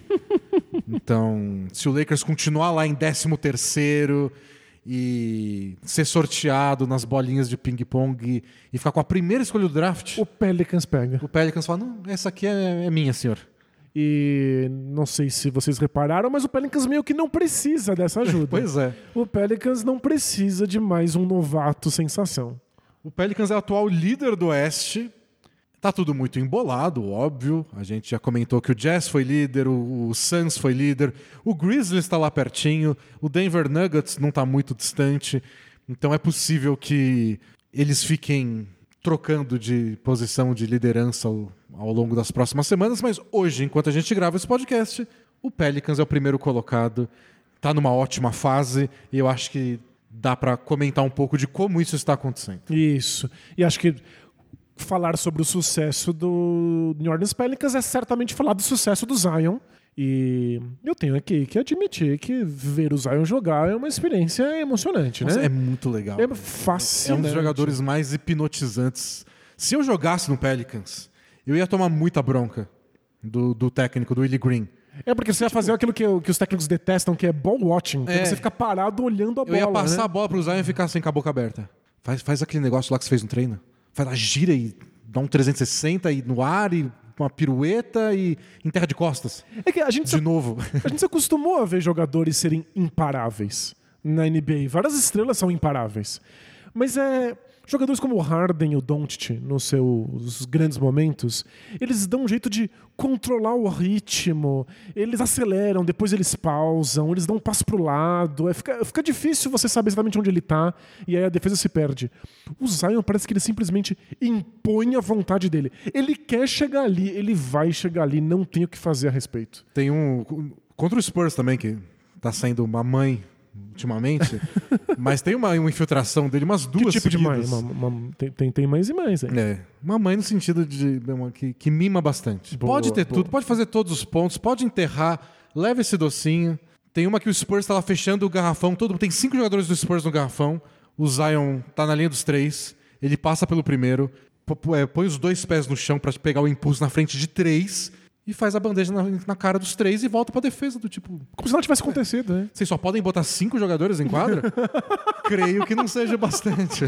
então, se o Lakers continuar lá em 13º e ser sorteado nas bolinhas de ping-pong e ficar com a primeira escolha do draft, O Pelicans pega. o Pelicans fala, não, essa aqui é, é minha, senhor. E não sei se vocês repararam, mas o Pelicans meio que não precisa dessa ajuda. Pois é. O Pelicans não precisa de mais um novato sensação. O Pelicans é o atual líder do Oeste. Tá tudo muito embolado, óbvio. A gente já comentou que o Jazz foi líder, o, o Suns foi líder, o Grizzlies está lá pertinho, o Denver Nuggets não está muito distante. Então é possível que eles fiquem trocando de posição de liderança ao, ao longo das próximas semanas, mas hoje, enquanto a gente grava esse podcast, o Pelicans é o primeiro colocado, tá numa ótima fase e eu acho que dá para comentar um pouco de como isso está acontecendo. Isso. E acho que falar sobre o sucesso do New Orleans Pelicans é certamente falar do sucesso do Zion. E eu tenho aqui que admitir que ver o Zion jogar é uma experiência emocionante, Nossa, né? é muito legal. É É fascinante. um dos jogadores mais hipnotizantes. Se eu jogasse no Pelicans, eu ia tomar muita bronca do, do técnico, do Willie Green. É porque você ia fazer aquilo que, que os técnicos detestam, que é ball watching. Que É. você fica parado olhando a Eu bola. ia passar né? a bola pro Zion e ficar sem com a boca aberta. Faz, faz aquele negócio lá que você fez no treino. faz a gira e dá um 360 e no ar e uma pirueta e em terra de costas. É que a gente, De se, novo. a gente se acostumou a ver jogadores serem imparáveis na NBA. Várias estrelas são imparáveis. Mas é. Jogadores como o Harden e o Doncic, nos seus grandes momentos, eles dão um jeito de controlar o ritmo, eles aceleram, depois eles pausam, eles dão um passo pro lado, é, fica, fica difícil você saber exatamente onde ele tá, e aí a defesa se perde. O Zion parece que ele simplesmente impõe a vontade dele. Ele quer chegar ali, ele vai chegar ali, não tem o que fazer a respeito. Tem um. Contra o Spurs também, que tá sendo uma mãe ultimamente. mas tem uma, uma infiltração dele, umas Que duas tipo de mãe? seguidas. Uma- uma- tem, tem, mães e mães. hein? É, uma mãe no sentido de uma- que, que mima bastante. Boa, pode ter boa. tudo, pode fazer todos os pontos, pode enterrar, leva esse docinho. Tem uma que o Spurs lá fechando o garrafão, todo tem cinco jogadores do Spurs no garrafão. O Zion tá na linha dos três, ele passa pelo primeiro, é, põe os dois pés no chão pra pegar o impulso na frente de três e faz a bandeja na, na cara dos três e volta pra defesa do tipo. Como se nada tivesse acontecido, né? Vocês só podem botar cinco jogadores em quadra? Creio que não seja bastante.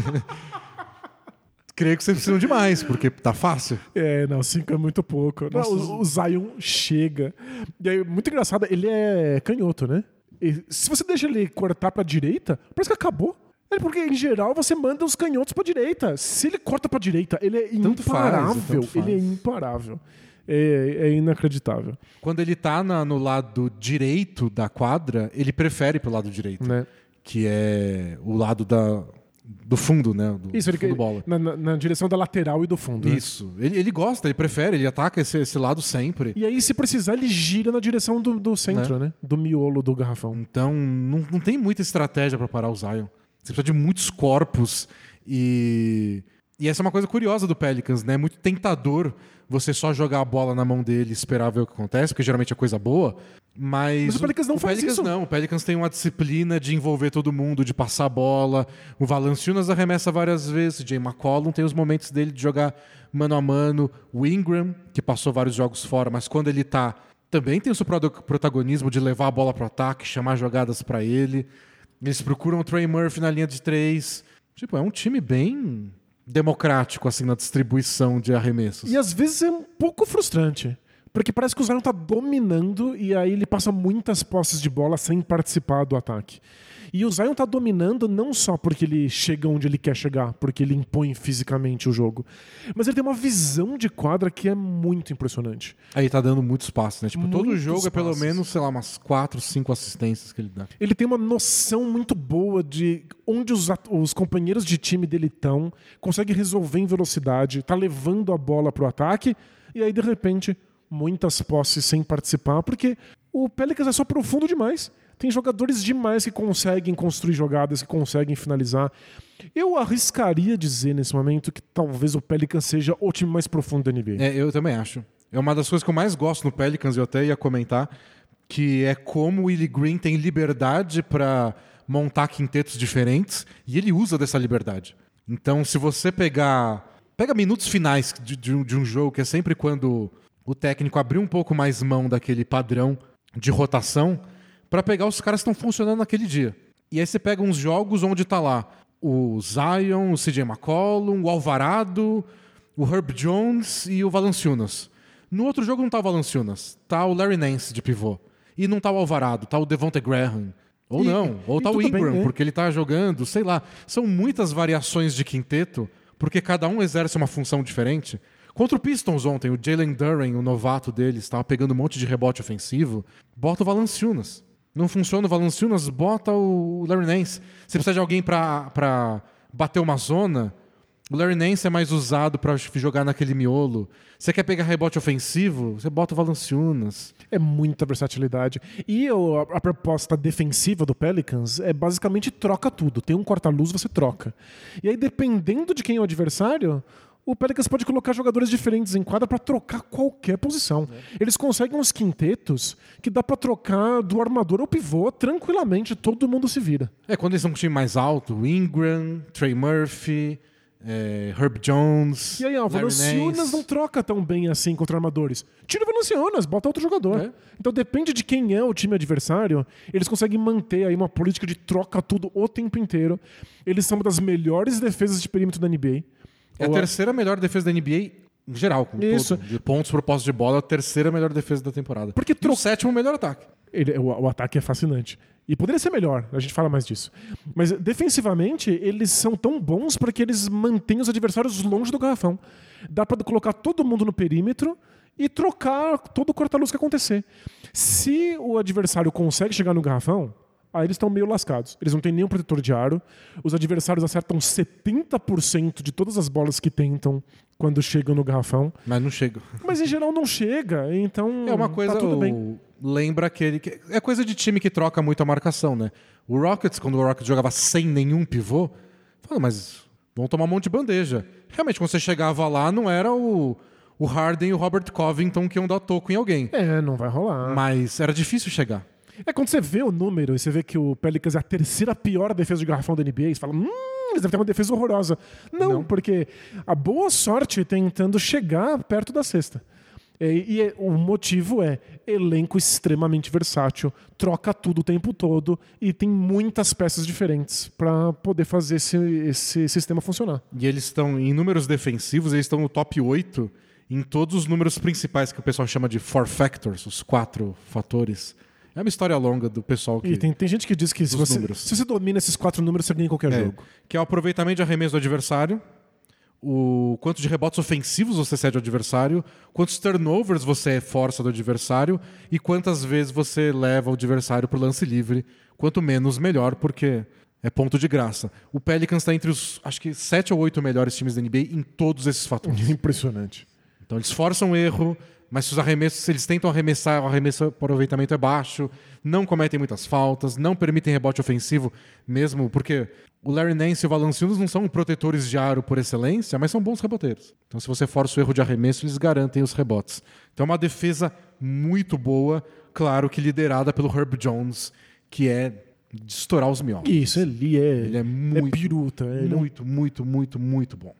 Creio que vocês precisam de mais, porque tá fácil. É, não, cinco é muito pouco. Não, Nossa, o, o Zion chega. E aí, muito engraçado, ele é canhoto, né? E se você deixa ele cortar pra direita, parece que acabou. É porque, em geral, você manda os canhotos pra direita. Se ele corta pra direita, ele é Tanto faz, imparável. tanto faz. Ele é imparável. É, é inacreditável, Quando ele tá na- no lado direito da quadra, ele prefere pro lado direito, né? que é o lado da, do fundo, né? Do, Isso, ele fundo quer bola. na, na- na direção da lateral e do fundo. né? Isso. Ele, ele gosta, ele prefere, ele ataca esse, esse lado sempre. E aí, se precisar, ele gira na direção do, do centro, né? Do miolo do garrafão. Então, não, não tem muita estratégia para parar o Zion. Você precisa de muitos corpos e. E essa é uma coisa curiosa do Pelicans, né? É muito tentador você só jogar a bola na mão dele e esperar ver o que acontece, porque geralmente é coisa boa. Mas, Mas o Pelicans não o faz Pelicans isso. não. O Pelicans tem uma disciplina de envolver todo mundo, de passar a bola. O Valanciunas arremessa várias vezes. O Jay McCollum tem os momentos dele de jogar mano a mano. O Ingram, que passou vários jogos fora, mas quando ele tá, também tem o seu protagonismo de levar a bola pro ataque, chamar jogadas pra ele. Eles procuram o Trey Murphy na linha de três. Tipo, é um time bem democrático, assim, na distribuição de arremessos. E às vezes é um pouco frustrante. Porque parece que o Zion tá dominando e aí ele passa muitas posses de bola sem participar do ataque. E o Zion tá dominando não só porque ele chega onde ele quer chegar, porque ele impõe fisicamente o jogo, mas ele tem uma visão de quadra que é muito impressionante. Aí tá dando muito espaço, né? Tipo, todo Muitos jogo é pelo passes. menos, sei lá, umas quatro, cinco assistências que ele dá. Ele tem uma noção muito boa de onde os, os companheiros de time dele estão, consegue resolver em velocidade, tá levando a bola pro ataque, e aí de repente muitas posses sem participar, porque o Pelicans é só profundo demais. Tem jogadores demais que conseguem construir jogadas, que conseguem finalizar. Eu arriscaria dizer nesse momento que talvez o Pelicans seja o time mais profundo da NBA. É, eu também acho. É uma das coisas que eu mais gosto no Pelicans, eu até ia comentar, que é como o Willie Green tem liberdade para montar quintetos diferentes e ele usa dessa liberdade. Então, se você pegar. Pega minutos finais de, de um, de um jogo, que é sempre quando o técnico abriu um pouco mais mão daquele padrão de rotação, para pegar os caras que estão funcionando naquele dia. E aí você pega uns jogos onde tá lá o Zion, o CJ McCollum, o Alvarado, o Herb Jones e o Valanciunas. No outro jogo não tá o Valanciunas, tá o Larry Nance de pivô. E não tá o Alvarado, tá o Devonta Graham. Ou E- não, ou e tá o tudo bem, Ingram, né? porque ele tá jogando, sei lá. São muitas variações de quinteto, porque cada um exerce uma função diferente. Contra o Pistons ontem, o Jalen Duren, o novato deles, estava pegando um monte de rebote ofensivo. Bota o Valanciunas. Não funciona o Valanciunas, bota o Larry Nance. Você precisa de alguém pra bater uma zona, o Larry Nance é mais usado pra jogar naquele miolo. Você quer pegar rebote ofensivo, você bota o Valanciunas. É muita versatilidade. E a proposta defensiva do Pelicans é basicamente troca tudo. Tem um corta-luz, você troca. E aí, dependendo de quem é o adversário, o Pelicans pode colocar jogadores diferentes em quadra para trocar qualquer posição. Eles conseguem uns quintetos que dá para trocar do armador ao pivô tranquilamente, todo mundo se vira. É, quando eles são um time mais alto, Ingram, Trey Murphy, é, Herb Jones. E aí, ó, o Valanciunas não troca tão bem assim contra armadores. Tira o Valanciunas, bota outro jogador. É. Então depende de quem é o time adversário, eles conseguem manter aí uma política de troca tudo o tempo inteiro. Eles são uma das melhores defesas de perímetro da NBA. É a terceira melhor defesa da NBA em geral, com Isso. todo. De pontos por posse de bola, é a terceira melhor defesa da temporada. Porque E o sétimo melhor ataque. Ele- o, o ataque é fascinante. E poderia ser melhor, a gente fala mais disso. Mas defensivamente, eles são tão bons porque eles mantêm os adversários longe do garrafão. Dá pra colocar todo mundo no perímetro e trocar todo o corta-luz que acontecer. Se o adversário consegue chegar no garrafão, aí eles estão meio lascados. Eles não têm nenhum protetor de aro. Os adversários acertam 70% de todas as bolas que tentam quando chegam no garrafão. Mas não chega. Mas em geral não chega, então É uma coisa. tá tudo o- bem. Lembra aquele. Que... É coisa de time que troca muito a marcação, né? O Rockets, quando o Rockets jogava sem nenhum pivô, fala, mas vão tomar um monte de bandeja. Realmente, quando você chegava lá, não era o, o Harden e o Robert Covington que iam dar toco em alguém. É, não vai rolar. Mas era difícil chegar. É quando você vê o número e você vê que o Pelicans é a terceira pior defesa de garrafão da NBA, você fala, hum, eles devem ter uma defesa horrorosa. Não, porque a boa sorte tentando chegar perto da cesta. É, E, é- o motivo é elenco extremamente versátil, troca tudo o tempo todo e tem muitas peças diferentes para poder fazer esse, esse sistema funcionar. E eles estão, em números defensivos, eles estão no top 8 em todos os números principais que o pessoal chama de four factors, os quatro fatores. É uma história longa do pessoal que. E tem, tem gente que diz que se você, números. se você domina esses quatro números, você ganha em qualquer É, jogo. que é o aproveitamento de arremesso do adversário, o quanto de rebotes ofensivos você cede ao adversário, quantos turnovers você força do adversário e quantas vezes você leva o adversário para o lance livre. Quanto menos, melhor, porque é ponto de graça. O Pelicans está entre os, acho que, sete ou oito melhores times da NBA em todos esses fatores. Impressionante. Então eles forçam o erro, mas se os arremessos, se eles tentam arremessar, o arremesso o aproveitamento é baixo, não cometem muitas faltas, não permitem rebote ofensivo, mesmo porque o Larry Nance e o Valanciunas não são protetores de aro por excelência, mas são bons reboteiros. Então se você força o erro de arremesso, eles garantem os rebotes. Então é uma defesa muito boa, claro que liderada pelo Herb Jones, que é de estourar os miolos. Isso, ele é, Ele é muito, biruta. Ele é muito, muito, muito, muito bom.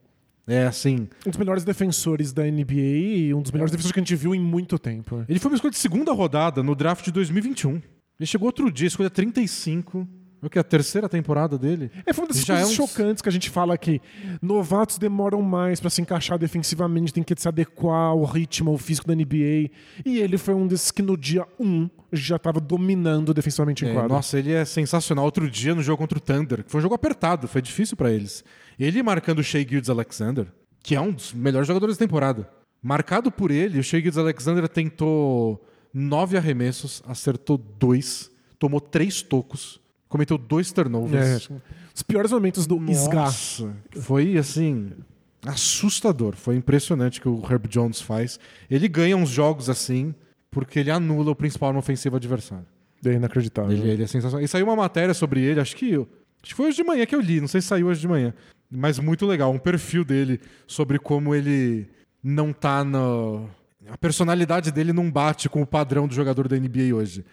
É assim, um dos melhores defensores da NBA e um dos melhores defensores que a gente viu em muito tempo. Ele foi uma escolha de segunda rodada no draft de 2021. Ele chegou outro dia, escolha 35. É o que? A terceira temporada dele? É, foi uma das Já coisas é um- chocantes que a gente fala que novatos demoram mais pra se encaixar defensivamente, tem que se adequar ao ritmo, ao físico da NBA. E ele foi um desses que no dia 1 já tava dominando defensivamente em É, quadra. nossa, ele é sensacional. Outro dia no jogo contra o Thunder, que foi um jogo apertado, foi difícil pra eles. Ele marcando o Shea Gildes Alexander, que é um dos melhores jogadores da temporada. Marcado por ele, o Shea Gildes Alexander tentou nove arremessos, acertou dois, tomou três tocos, cometeu dois É, turnovers. os piores momentos do. Nossa, foi assim assustador. Foi impressionante o que o Herb Jones faz. Ele ganha uns jogos assim porque ele anula o principal no ofensivo adversário. É inacreditável. Ele, ele é sensacional. E saiu uma matéria sobre ele, acho que acho que foi hoje de manhã que eu li, não sei se saiu hoje de manhã, mas muito legal, um perfil dele sobre como ele não tá no a personalidade dele não bate com o padrão do jogador da NBA hoje.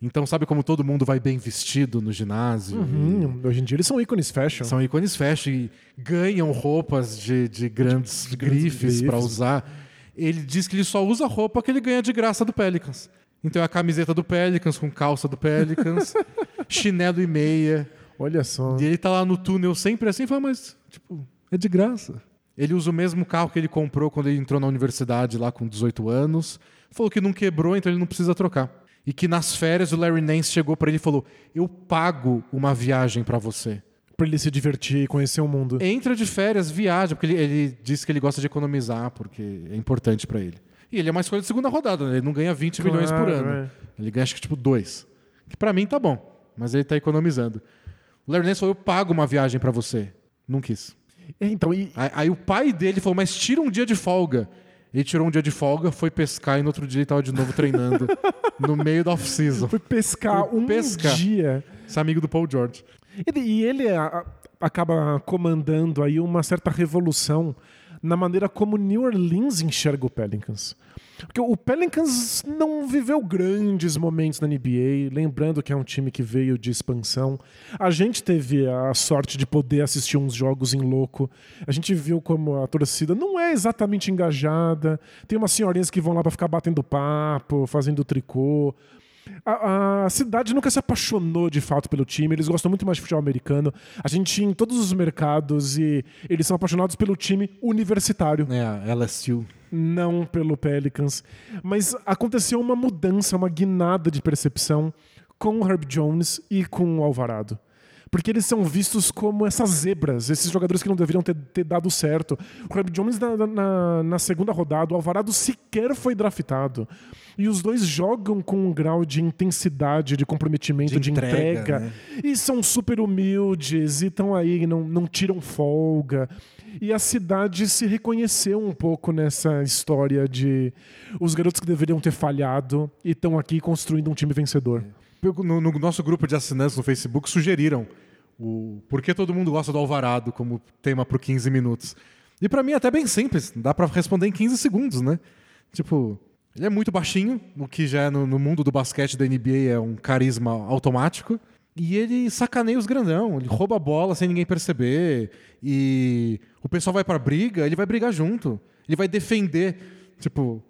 Então, sabe como todo mundo vai bem vestido no ginásio? Hum, hoje em dia eles são ícones fashion. São ícones fashion e ganham roupas de, de grandes de grandes grifes para usar. Ele diz que ele só usa roupa que ele ganha de graça do Pelicans. Então é a camiseta do Pelicans com calça do Pelicans, chinelo e meia. Olha só. E ele tá lá no túnel sempre assim, e fala, mas tipo, é de graça. Ele usa o mesmo carro que ele comprou quando ele entrou na universidade lá com 18 anos. Falou que não quebrou, então ele não precisa trocar. E que nas férias o Larry Nance chegou para ele e falou: "Eu pago uma viagem para você". Pra ele se divertir, conhecer o mundo. Entra de férias, viaja, porque ele, ele disse que ele gosta de economizar, porque é importante pra ele. E ele é uma escolha de segunda rodada, né? ele não ganha 20 milhões por Claro, ano. é. Ele ganha acho que tipo dois. Que pra mim tá bom, mas ele tá economizando. O Larry Nance falou: eu pago uma viagem pra você. Não quis. É, então, e, Aí, aí o pai dele falou: mas tira um dia de folga. Ele tirou um dia de folga, foi pescar e no outro dia ele tava de novo treinando no meio da off-season. foi pescar Foi um pescar. dia. Esse amigo do Paul George. E, e ele a- acaba comandando aí uma certa revolução na maneira como New Orleans enxerga o Pelicans. Porque o Pelicans não viveu grandes momentos na NBA, lembrando que é um time que veio de expansão. A gente teve a sorte de poder assistir uns jogos em louco. A gente viu como a torcida não é exatamente engajada. Tem umas senhorinhas que vão lá para ficar batendo papo, fazendo tricô. A, a, cidade nunca se apaixonou de fato pelo time, eles gostam muito mais de futebol americano. A gente tinha em todos os mercados e eles são apaixonados pelo time universitário. É, LSU. Não pelo Pelicans. Mas aconteceu uma mudança, uma guinada de percepção com o Herb Jones e com o Alvarado porque eles são vistos como essas zebras, esses jogadores que não deveriam ter, ter dado certo. O Herb Jones na, na, na, segunda rodada, o Alvarado sequer foi draftado. E os dois jogam com um grau de intensidade, de comprometimento, de, de entrega. entrega né? E são super humildes, e estão aí, não, não tiram folga. E a cidade se reconheceu um pouco nessa história de os garotos que deveriam ter falhado e estão aqui construindo um time vencedor. No, no, nosso grupo de assinantes no Facebook sugeriram o por que todo mundo gosta do Alvarado como tema para 15 minutos. E para mim é até bem simples, dá para responder em 15 segundos, né? Tipo, ele é muito baixinho, o que já é no, no, mundo do basquete da NBA é um carisma automático. E ele sacaneia os grandão, ele rouba a bola sem ninguém perceber. E o pessoal vai pra briga, ele vai brigar junto. Ele vai defender. Tipo,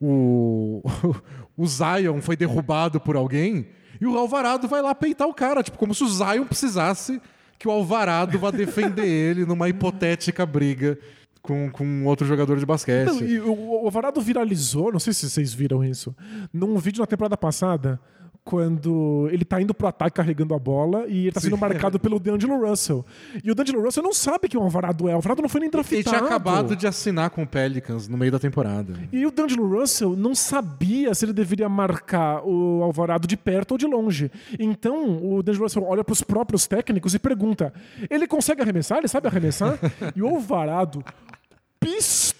o, o Zion foi derrubado por alguém e o Alvarado vai lá peitar o cara, tipo, como se o Zion precisasse que o Alvarado vá defender ele numa hipotética briga com, com outro jogador de basquete. Não, e o, o Alvarado viralizou, não sei se vocês viram isso, num vídeo na temporada passada quando ele tá indo pro ataque carregando a bola e ele tá sendo Sim. marcado pelo D'Angelo Russell. E o D'Angelo Russell não sabe que o Alvarado é. O Alvarado não foi nem draftado. Ele tinha acabado de assinar com o Pelicans no meio da temporada. E o D'Angelo Russell não sabia se ele deveria marcar o Alvarado de perto ou de longe. Então o D'Angelo Russell olha pros próprios técnicos e pergunta: ele consegue arremessar? Ele sabe arremessar? e o Alvarado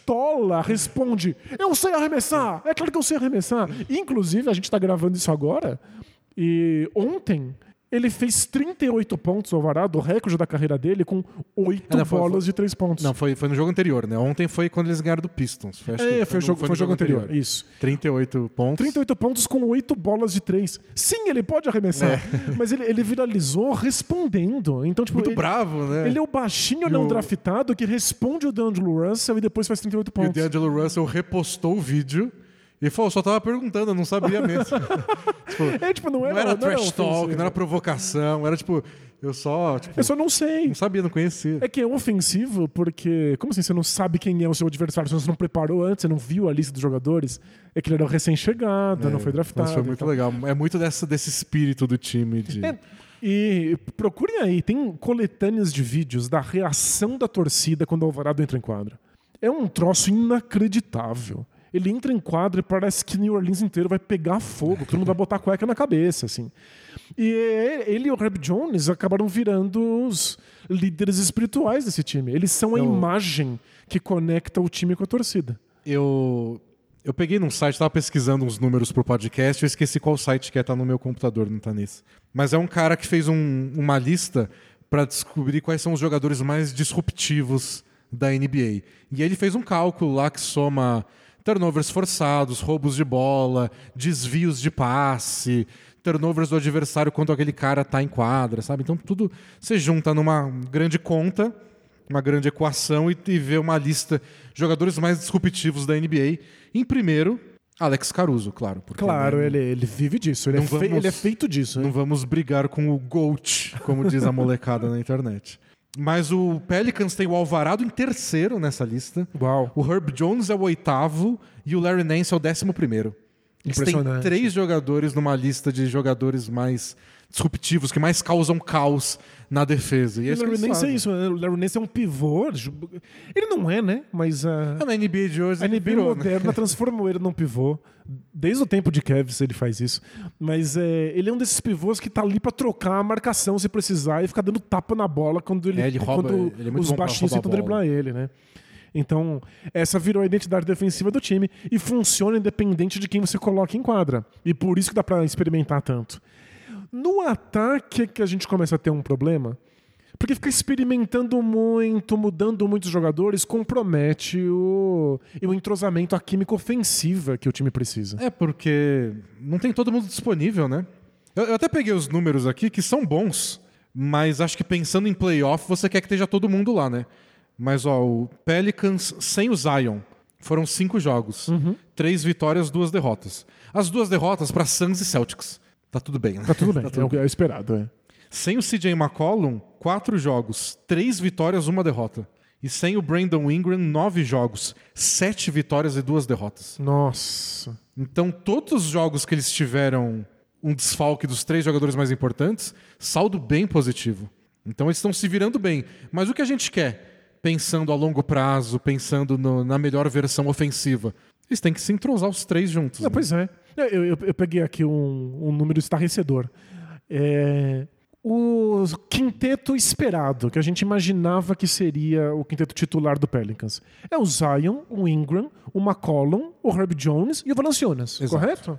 pistola responde: Eu sei arremessar! É claro que eu sei arremessar. Inclusive, a gente está gravando isso agora. E ontem ele fez 38 pontos, o Alvarado, o recorde da carreira dele, com 8 é, não, foi, bolas foi, de 3 pontos. Não, foi, foi no jogo anterior, né? Ontem foi quando eles ganharam do Pistons. Foi, é, foi, jogo, foi, foi jogo anterior. anterior. Isso. 38 pontos. 38 pontos com 8 bolas de 3. Sim, ele pode arremessar. É. Mas ele, ele viralizou respondendo. Então, tipo, Muito ele, bravo, né? Ele é o baixinho e não o... draftado que responde o D'Angelo Russell e depois faz 38 pontos. E o D'Angelo Russell repostou o vídeo e falou, só tava perguntando, eu não sabia mesmo. tipo, é, tipo, não era, não era trash não talk, não era provocação, era tipo, eu só. Tipo, eu só não sei. Não sabia, não conhecia. É que é ofensivo porque, como assim, você não sabe quem é o seu adversário, você não preparou antes, você não viu a lista dos jogadores? É que ele era recém-chegado, é, não foi draftado. Isso foi muito então. legal. É muito dessa, desse espírito do time. De... É, e procurem aí, tem coletâneas de vídeos da reação da torcida quando o Alvarado entra em quadra. É um troço inacreditável. Ele entra em quadra e parece que New Orleans inteiro vai pegar fogo, todo mundo vai botar cueca na cabeça, assim. E ele e o Herb Jones acabaram virando os líderes espirituais desse time. Eles são a eu... imagem que conecta o time com a torcida. Eu eu peguei num site, estava pesquisando uns números pro podcast, eu esqueci qual site que é, tá no meu computador, não tá nesse. Mas é um cara que fez um, uma lista para descobrir quais são os jogadores mais disruptivos da NBA. E ele fez um cálculo lá que soma turnovers forçados, roubos de bola, desvios de passe, turnovers do adversário quando aquele cara está em quadra, sabe? Então tudo se junta numa grande conta, uma grande equação e, e vê uma lista de jogadores mais disruptivos da NBA. Em primeiro, Alex Caruso, claro. Claro, não, ele, ele vive disso, ele é, vamos, ele é, feito disso. Não vamos brigar com o GOAT, como diz a molecada na internet. Mas o Pelicans tem o Alvarado em terceiro nessa lista. Uau. O Herb Jones é o oitavo e o Larry Nance é o décimo primeiro. Eles têm três jogadores numa lista de jogadores mais disruptivos, que mais causam caos na defesa. E, e o Larry Nance é isso, né? o Larry Nance é um pivô. Ele não é, né? Mas a, ah, na NBA de hoje a NBA virou, né? moderna né? transformou ele num pivô. Desde o tempo de Kevs ele faz isso. Mas é, ele é um desses pivôs que tá ali para trocar a marcação se precisar e ficar dando tapa na bola quando ele, é, ele rouba, quando ele é os baixinhos tentam driblar ele, né? Então, essa virou a identidade defensiva do time e funciona independente de quem você coloca em quadra. E por isso que dá para experimentar tanto. No ataque é que a gente começa a ter um problema, porque ficar experimentando muito, mudando muitos jogadores, compromete o, o entrosamento, a química ofensiva que o time precisa. É, porque não tem todo mundo disponível, né? Eu, eu até peguei os números aqui que são bons, mas acho que pensando em playoff, você quer que esteja todo mundo lá, né? Mas ó, o Pelicans sem o Zion foram cinco jogos, uhum. três vitórias, duas derrotas. As duas derrotas para Suns e Celtics. Tá tudo bem, né? Tá tudo bem, é o que é esperado. É. Sem o CJ McCollum, quatro jogos, três vitórias, uma derrota. E sem o Brandon Ingram, nove jogos, sete vitórias e duas derrotas. Nossa. Então, todos os jogos que eles tiveram um desfalque dos três jogadores mais importantes, saldo bem positivo. Então, eles estão se virando bem. Mas o que a gente quer, pensando a longo prazo, pensando no- na melhor versão ofensiva, eles têm que se entrosar os três juntos. Não, né? pois é. Eu, eu- eu peguei aqui um, um número estarrecedor. É, o quinteto esperado, que a gente imaginava que seria o quinteto titular do Pelicans. É o Zion, o Ingram, o McCollum, o Herb Jones e o Valanciunas, Exato. correto?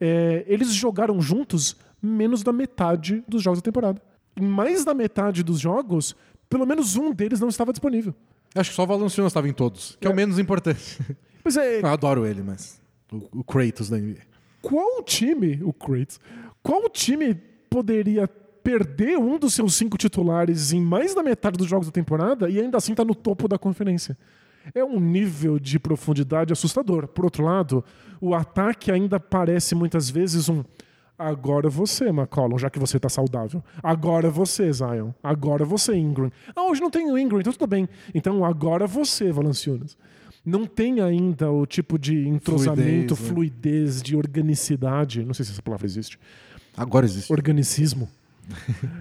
É, eles jogaram juntos menos da metade dos jogos da temporada. Em mais da metade dos jogos, pelo menos um deles não estava disponível. Acho que só o Valanciunas estava em todos, que é, É. o menos importante. Pois é, Eu adoro ele, mas o, o Kratos da NBA. Qual time, o Kratos, qual time poderia perder um dos seus cinco titulares em mais da metade dos jogos da temporada e ainda assim estar no topo da conferência? É um nível de profundidade assustador. Por outro lado, o ataque ainda parece muitas vezes um agora você, McCollum, já que você tá saudável. Agora você, Zion. Agora você, Ingram. Ah, hoje não tem o Ingram, então tudo bem. Então agora você, Valanciunas. Não tem ainda o tipo de entrosamento, Fluidez, né? fluidez, de organicidade. Não sei se essa palavra existe. Agora existe. Organicismo.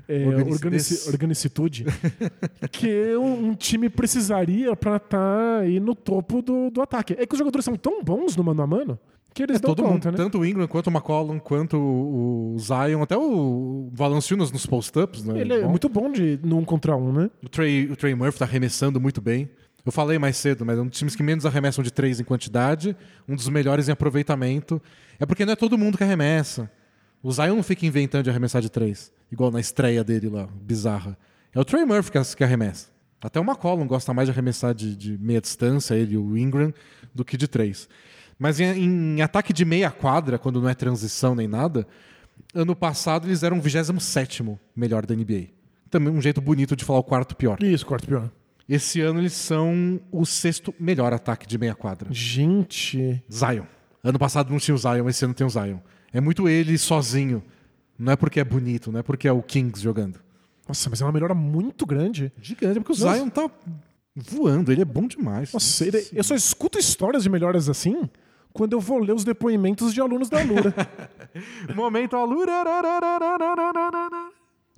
É, Organici- organici- organicitude. que um, um time precisaria para estar aí no topo do, do ataque. É que os jogadores são tão bons no mano a mano que eles É, todo conta, mundo, né? tanto o Ingram quanto o McCollum, quanto o, Zion, até o Valanciunas nos post-ups, né? Ele é Bom. muito bom de num contra um, né? O Trey, o Trey Murphy tá arremessando muito bem. Eu falei mais cedo, mas é um dos times que menos arremessam de três em quantidade, um dos melhores em aproveitamento. É porque não é todo mundo que arremessa. O Zion não fica inventando de arremessar de três, igual na estreia dele lá, bizarra. É o Trey Murphy que, arremessa. Até o McCollum gosta mais de arremessar de, de meia distância, ele e o Ingram, do que de três. Mas em, em ataque de meia quadra, quando não é transição nem nada, ano passado eles eram o 27 melhor da NBA. Também um jeito bonito de falar o quarto pior. Isso, quarto pior. Esse ano eles são o sexto melhor ataque de meia quadra. Gente. Zion. Ano passado não tinha o Zion, esse ano tem o Zion. É muito ele sozinho. Não é porque é bonito, não é porque é o Kings jogando. Nossa, mas é uma melhora muito grande. Gigante, é porque o Nossa. Zion tá voando, ele é bom demais. Nossa, ele- eu só escuto histórias de melhoras assim quando eu vou ler os depoimentos de alunos da Lura. Momento Alura.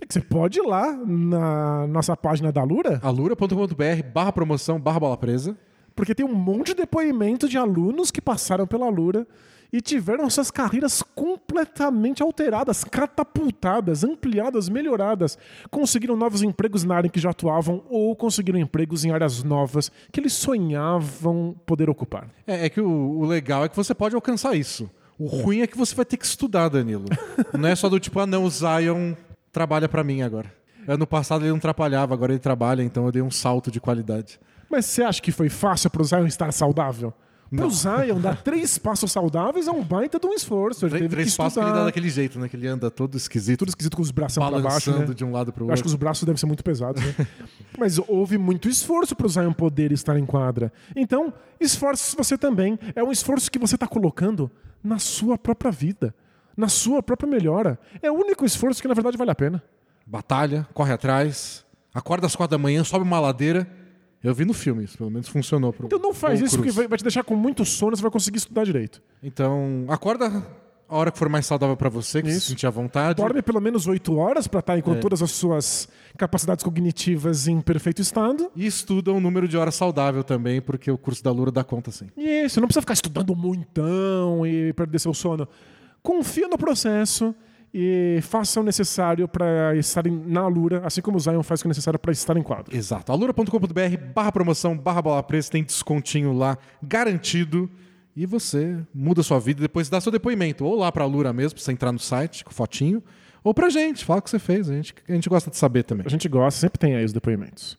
É que você pode ir lá na nossa página da Lura, Alura.com.br barra promoção barra bola presa. porque tem um monte de depoimentos de alunos que passaram pela Lura e tiveram suas carreiras completamente alteradas, catapultadas, ampliadas, melhoradas. Conseguiram novos empregos na área em que já atuavam ou conseguiram empregos em áreas novas que eles sonhavam poder ocupar. É, é que o, o legal é que você pode alcançar isso. O ruim é que você vai ter que estudar, Danilo. não é só do tipo, ah, não, o Zion trabalha pra mim agora. Ano passado ele não atrapalhava, agora ele trabalha, então eu dei um salto de qualidade. Mas você acha que foi fácil pro Zion estar saudável? Pro Não. Zion dar três passos saudáveis é um baita de um esforço. Ele Três, teve três que passos que ele dá daquele jeito, né? Que ele anda todo esquisito, Tudo esquisito com os braços pra baixo, né? de um lado pro Eu acho que outro. os braços devem ser muito pesados, né? Mas houve muito esforço pro Zion poder estar em quadra. Então, esforce você também. É um esforço que você está colocando na sua própria vida, na sua própria melhora. É o único esforço que, na verdade, vale a pena. Batalha, corre atrás, acorda às quatro da manhã, sobe uma ladeira. Eu vi no filme isso, pelo menos funcionou. Pro, Então não faz isso, porque Cruz. vai vai te deixar com muito sono, você vai conseguir estudar direito. Então, acorda a hora que for mais saudável pra você, que se Isso. sentir à vontade. Dorme pelo menos oito horas para estar com É. todas as suas capacidades cognitivas em perfeito estado. E estuda um número de horas saudável também, porque o curso da Lura dá conta sim. E isso, não precisa ficar estudando muitão e perder seu sono. Confia no processo e faça o necessário para estar em- na Lura, assim como o Zion faz o que necessário para estar em quadro. Exato. alura.com.br barra promoção, barra bola presa, tem descontinho lá, garantido. E você muda a sua vida e depois dá seu depoimento. Ou lá pra Alura mesmo, pra você entrar no site com fotinho. Ou pra gente, fala o que você fez. A gente, a gente gosta de saber também. A gente gosta, sempre tem aí os depoimentos.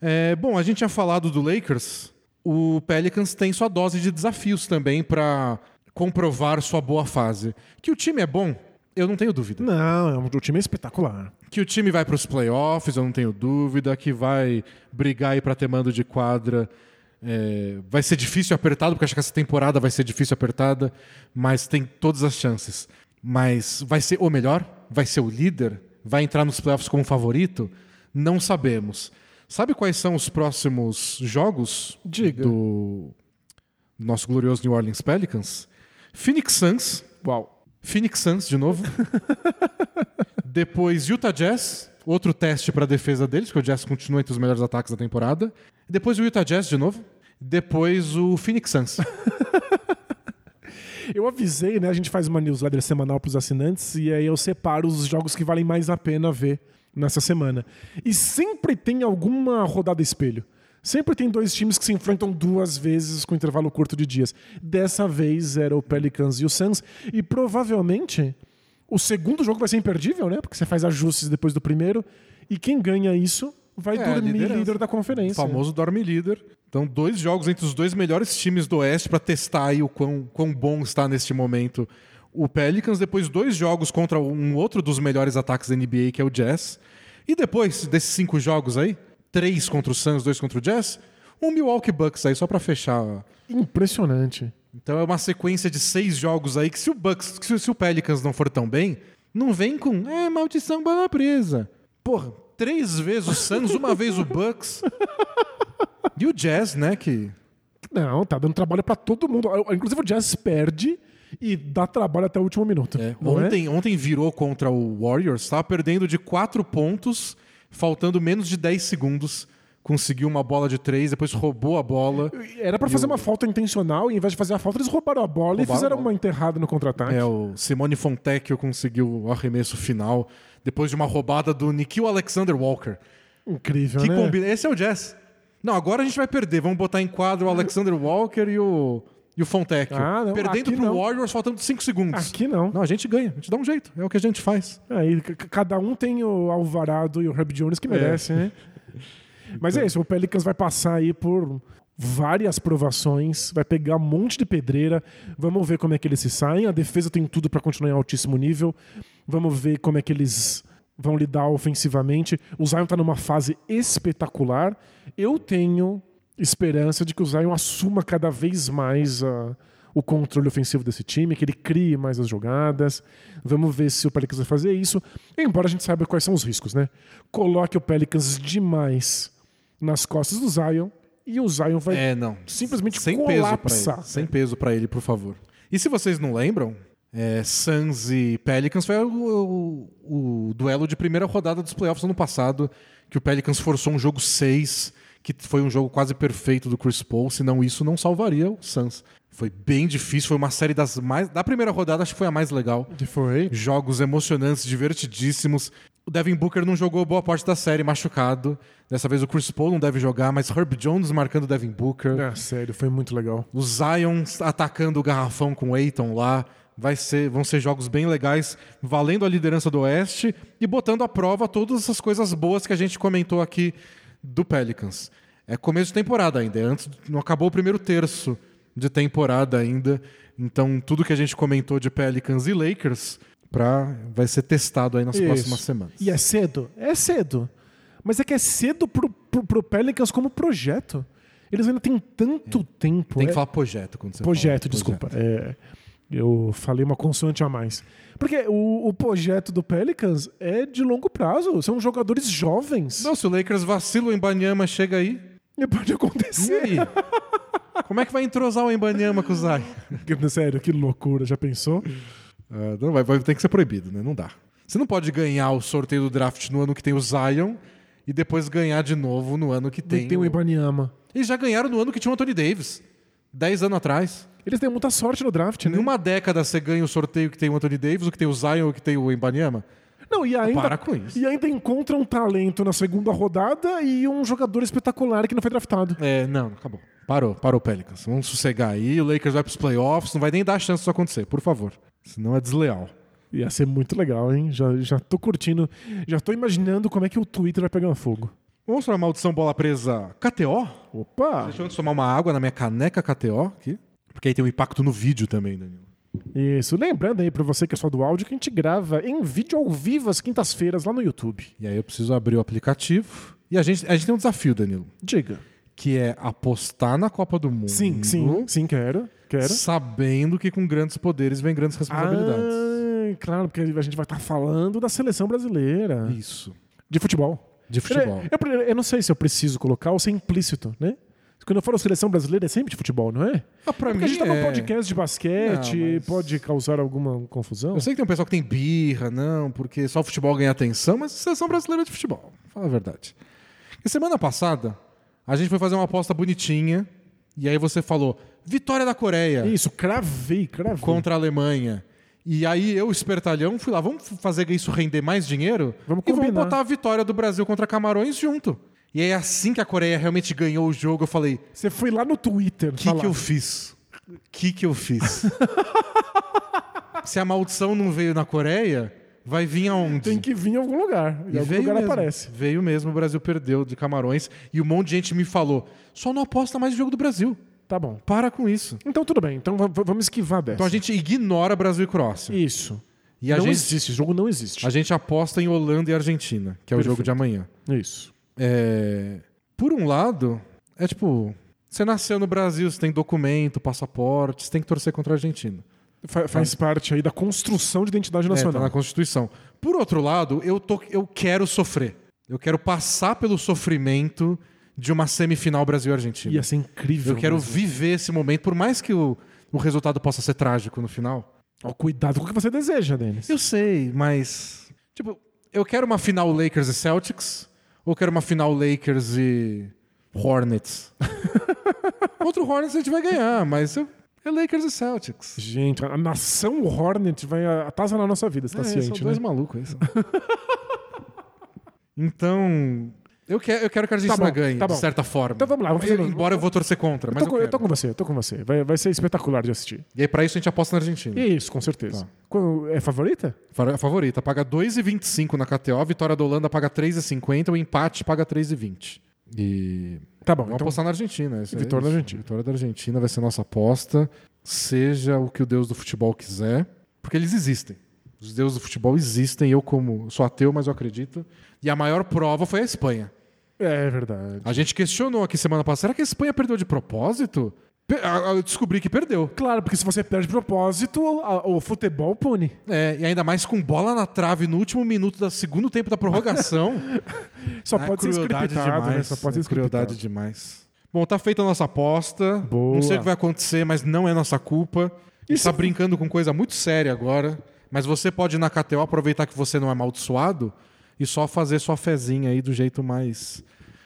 É, bom, a gente tinha falado do Lakers. O Pelicans tem sua dose de desafios também pra comprovar sua boa fase. Que o time é bom, eu não tenho dúvida. Não, é um- o time é espetacular. Que o time vai para os playoffs, eu não tenho dúvida. Que vai brigar aí para ter mando de quadra É, vai ser difícil apertado, porque acho que essa temporada vai ser difícil apertada, mas tem todas as chances. Mas vai ser o melhor? Vai ser o líder? Vai entrar nos playoffs como favorito? Não sabemos. Sabe quais são os próximos jogos Diga. do nosso glorioso New Orleans Pelicans? Phoenix Suns. Uau. Phoenix Suns de novo. Depois Utah Jazz, outro teste para a defesa deles, porque o Jazz continua entre os melhores ataques da temporada. Depois o Utah Jazz de novo. Depois o Phoenix Suns. Eu avisei, né? A gente faz uma newsletter semanal para os assinantes e aí eu separo os jogos que valem mais a pena ver nessa semana. E sempre tem alguma rodada espelho. Sempre tem dois times que se enfrentam duas vezes com intervalo curto de dias. Dessa vez era o Pelicans e o Suns. E provavelmente o segundo jogo vai ser imperdível, né? Porque você faz ajustes depois do primeiro. E quem ganha isso vai É, dormir liderança. líder da O conferência. famoso dorme líder. Então, dois jogos entre os dois melhores times do Oeste para testar aí o quão, quão bom está neste momento o Pelicans. Depois, dois jogos contra um outro dos melhores ataques da NBA, que é o Jazz. E depois desses cinco jogos aí, três contra o Suns, dois contra o Jazz, um Milwaukee Bucks aí, só para fechar. Impressionante. Então é uma sequência de seis jogos aí que se o Bucks, que se, se o Pelicans não for tão bem, não vem com é maldição bola presa. Porra, três vezes o Suns, uma vez o Bucks. E o Jazz, né, que Não, tá dando trabalho pra todo mundo. Inclusive o Jazz perde e dá trabalho até o último minuto. é, é? ontem, ontem virou contra o Warriors, tava perdendo de quatro pontos, faltando menos de 10 segundos. Conseguiu uma bola de três, depois roubou a bola. Era pra fazer uma falta intencional e em vez de fazer a falta, eles roubaram a bola e Roubaram fizeram a bola. uma enterrada no contra-ataque. É, o Simone Fontecchio conseguiu o arremesso final depois de uma roubada do Nikhil Alexander Walker. Incrível, Que né? combina. Esse é o Jazz. Não, agora a gente vai perder. Vamos botar em quadro o Alexander Walker e o, e o Fontecchio. Ah, não, Perdendo pro não. Warriors faltando 5 segundos. Aqui não. Não, a gente ganha. A gente dá um jeito. É o que a gente faz. C- cada um tem o Alvarado e o Herb Jones que merece, né? Mas é isso, o Pelicans vai passar aí por várias provações, vai pegar um monte de pedreira. Vamos ver como é que eles se saem. A defesa tem tudo para continuar em altíssimo nível. Vamos ver como é que eles vão lidar ofensivamente. O Zion tá numa fase espetacular. Eu tenho esperança de que o Zion assuma cada vez mais a- o controle ofensivo desse time, que ele crie mais as jogadas. Vamos ver se o Pelicans vai fazer isso. Embora a gente saiba quais são os riscos, né? Coloque o Pelicans demais nas costas do Zion e o Zion vai É, simplesmente sem peso pra colapsar. ele. Sem peso pra ele, por favor. E se vocês não lembram, é, Suns e Pelicans foi o, o- o duelo de primeira rodada dos playoffs ano passado, que o Pelicans forçou um jogo 6, que foi um jogo quase perfeito do Chris Paul, senão isso não salvaria o Suns. Foi bem difícil, foi uma série das mais. Da primeira rodada, acho que foi a mais legal. Que foi? Jogos emocionantes, divertidíssimos. O Devin Booker não jogou boa parte da série machucado. Dessa vez o Chris Paul não deve jogar, mas Herb Jones marcando o Devin Booker. Ah, sério, foi muito legal. O Zion atacando o garrafão com o Aiton lá. Vai ser, vão ser jogos bem legais, valendo a liderança do Oeste e botando à prova todas essas coisas boas que a gente comentou aqui do Pelicans. É começo de temporada ainda, é antes, não acabou o primeiro terço de temporada ainda. Então, tudo que a gente comentou de Pelicans e Lakers pra, vai ser testado aí nas Isso. próximas semanas. E é cedo? É cedo. Mas é que é cedo pro, pro, pro Pelicans como projeto. Eles ainda têm tanto tempo. Tem que é- falar projeto quando você Projeto, fala. desculpa. É, eu falei uma consoante a mais. Porque o, o projeto do Pelicans é de longo prazo. São jogadores jovens. Não, se o Lakers vacila, o Embanyama chega aí. E pode E acontecer. aí? Como é que vai entrosar o Embanyama com o Zion? Sério, que loucura. Já pensou? Ah, não, vai, vai ter que ser proibido, né? Não dá. Você não pode ganhar o sorteio do draft no ano que tem o Zion e depois ganhar de novo no ano que tem. Tem, o o... Ibaniama. Eles já ganharam no ano que tinha o Anthony Davis. Dez anos atrás. Eles têm muita sorte no draft, Em né? uma década você ganha o sorteio que tem o Anthony Davis, o que tem o Zion, o que tem o Embanyama. Não, e ainda, Para com isso. e ainda encontra um talento na segunda rodada e um jogador espetacular que não foi draftado. É, não, acabou. Parou, parou Pelicans. Vamos sossegar aí, o Lakers vai pros playoffs, não vai nem dar chance disso acontecer, por favor. Senão é desleal. Ia ser muito legal, hein? Já, já tô curtindo, já tô imaginando como é que o Twitter vai pegar fogo. Vamos para a maldição bola presa KTO? Opa! Deixa eu tomar uma água na minha caneca KTO aqui. Porque aí tem um impacto no vídeo também, Danilo. Isso, lembrando aí pra você que é só do áudio que a gente grava em vídeo ao vivo às quintas-feiras lá no YouTube. E aí eu preciso abrir o aplicativo. E a gente, a gente tem um desafio, Danilo. Diga. que é apostar na Copa do Mundo. Sim, sim, sim, quero. Quero. Sabendo que com grandes poderes vem grandes responsabilidades. Ah, claro, porque a gente vai estar falando da seleção brasileira. Isso. De futebol. De futebol. Eu, eu- eu não sei se eu preciso colocar ou se é implícito, né? Quando eu falo seleção brasileira, é sempre de futebol, não é? Ah, pra Porque mim a gente tá num é. podcast de basquete, Não, mas- pode causar alguma confusão. Eu sei que tem um pessoal que tem birra, não, porque só o futebol ganha atenção, mas seleção brasileira é de futebol. Fala a verdade. E semana passada, a gente foi fazer uma aposta bonitinha, e aí você falou: vitória da Coreia Isso, cravei, cravei. contra a Alemanha. E aí eu, espertalhão, fui lá, vamos fazer isso render mais dinheiro? Vamos e vamos combinar. botar a vitória do Brasil contra Camarões junto. E aí, assim que a Coreia realmente ganhou o jogo, eu falei: Você foi lá no Twitter o que, que eu fiz? O que, que eu fiz? Se a maldição não veio na Coreia, vai vir aonde? Tem que vir em algum lugar. Em E algum veio lugar mesmo. aparece. Veio mesmo, o Brasil perdeu de Camarões. E um monte de gente me falou: só não aposta mais no jogo do Brasil. Tá bom. Para com isso. Então tudo bem. Então va- va- vamos esquivar dessa. Então a gente ignora Brasil e Croácia. Isso. E não gente, existe. Esse jogo não existe. a gente aposta em Holanda e Argentina, que é o Perfeito. jogo de amanhã. Isso. É, Por um lado, é tipo. Você nasceu no Brasil, você tem documento, passaporte, você tem que torcer contra a Argentina. Fa- faz parte aí da construção de identidade É, tá nacional. na Constituição. Por outro lado, eu, tô, eu quero sofrer. Eu quero passar pelo sofrimento de uma semifinal Brasil-Argentina. Ia ser incrível. Eu quero mas- viver esse momento, por mais que o, o resultado possa ser trágico no final. Ó, cuidado com o que você deseja, Denis. Eu sei, mas. Tipo, eu quero uma final Lakers e Celtics, ou quero uma final Lakers e Hornets? Contra o Hornets a gente vai ganhar, mas é Lakers e Celtics. Gente, a nação Hornet vai atazanar na nossa vida, você tá É, são ciente, dois né? malucos aí. são. então, eu quero, eu quero que a Argentina Tá bom, ganhe, tá de certa forma. Então vamos lá, vamos fazer- Embora eu vou torcer contra, Eu mas tô, eu, com, eu tô com você, eu tô com você. Vai, vai ser espetacular de assistir. E aí, pra isso, a gente aposta na Argentina. Isso, com certeza. Tá. É favorita? Fa- A favorita paga 2,25 na KTO, a vitória da Holanda paga 3,50, o empate paga 3,20. E Tá bom, vamos então. apostar na Argentina. isso é Vitória da isso. Argentina. Vitória da Argentina vai ser nossa aposta, seja o que o deus do futebol quiser, porque eles existem. Os deuses do futebol existem, eu como sou ateu, mas eu acredito. E a maior prova foi a Espanha. É verdade. A gente questionou aqui semana passada, será que a Espanha perdeu de propósito? Eu descobri que perdeu. Claro, porque se você perde de propósito, o futebol pune. É, e ainda mais com bola na trave no último minuto do segundo tempo da prorrogação. Só Ah, pode ser crueldade scriptado, né? demais. Só pode ser é crueldade scriptado. demais. Bom, tá feita a nossa aposta. Boa. Não sei o que vai acontecer, mas não é nossa culpa. Gente tá brincando com coisa muito séria agora. Mas você pode ir na KTO aproveitar que você não é amaldiçoado e só fazer sua fezinha aí do jeito mais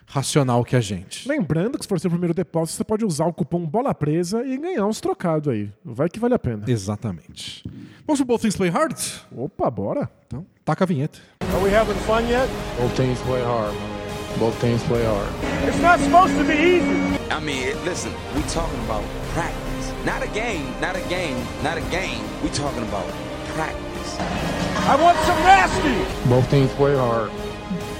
racional que a gente. Lembrando que se for seu primeiro depósito, você pode usar o cupom Bola Presa e ganhar uns trocados aí. Vai que vale a pena. Exatamente. Vamos pro Both Things Play Hard? Opa, bora. Então, taca a vinheta. Are we having fun yet? Both teams play hard. Both teams play hard. It's not supposed to be easy. I mean, listen, we talking about practice. Not a game, not a game, not a game. We talking about practice. I want some nasty. Both teams play hard.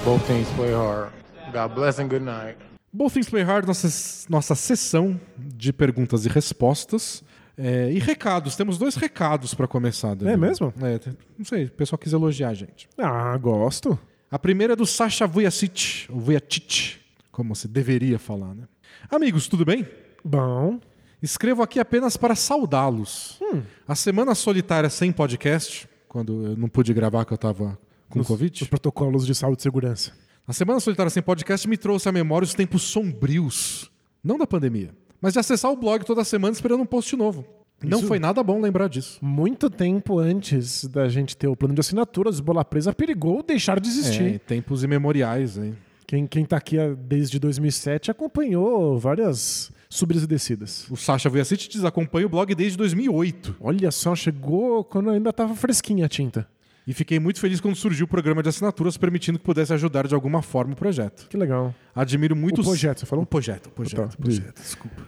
Both teams play hard. God bless and good night. Both Things Play Hard, nossa, nossa sessão de perguntas e respostas. É, e recados, temos dois recados para começar. Danilo. É mesmo? É, não sei, o pessoal quis elogiar a gente. Ah, gosto. A primeira é do Sasha Vujacic, ou Vujacic, como se deveria falar, né? Amigos, tudo bem? Bom. Escrevo aqui apenas para saudá-los. Hum. A semana solitária sem podcast, quando eu não pude gravar que eu estava com Covid. Os protocolos de saúde e segurança. A Semana Solitária Sem Podcast me trouxe à memória os tempos sombrios, não da pandemia, mas de acessar o blog toda semana esperando um post novo. Não Isso- foi nada bom lembrar disso. Muito tempo antes da gente ter o plano de assinaturas, Bola Presa perigou deixar de existir. É, tempos imemoriais, hein? Quem, quem tá aqui desde 2007 acompanhou várias subidas e descidas. O Sasha Vujacic desacompanha o blog desde 2008. Olha só, chegou quando ainda tava fresquinha a tinta. E fiquei muito feliz quando surgiu o programa de assinaturas permitindo que pudesse ajudar de alguma forma o projeto. Que legal. Admiro muito O projeto, você falou? O projeto, o projeto, Tá, o projeto. Desculpa.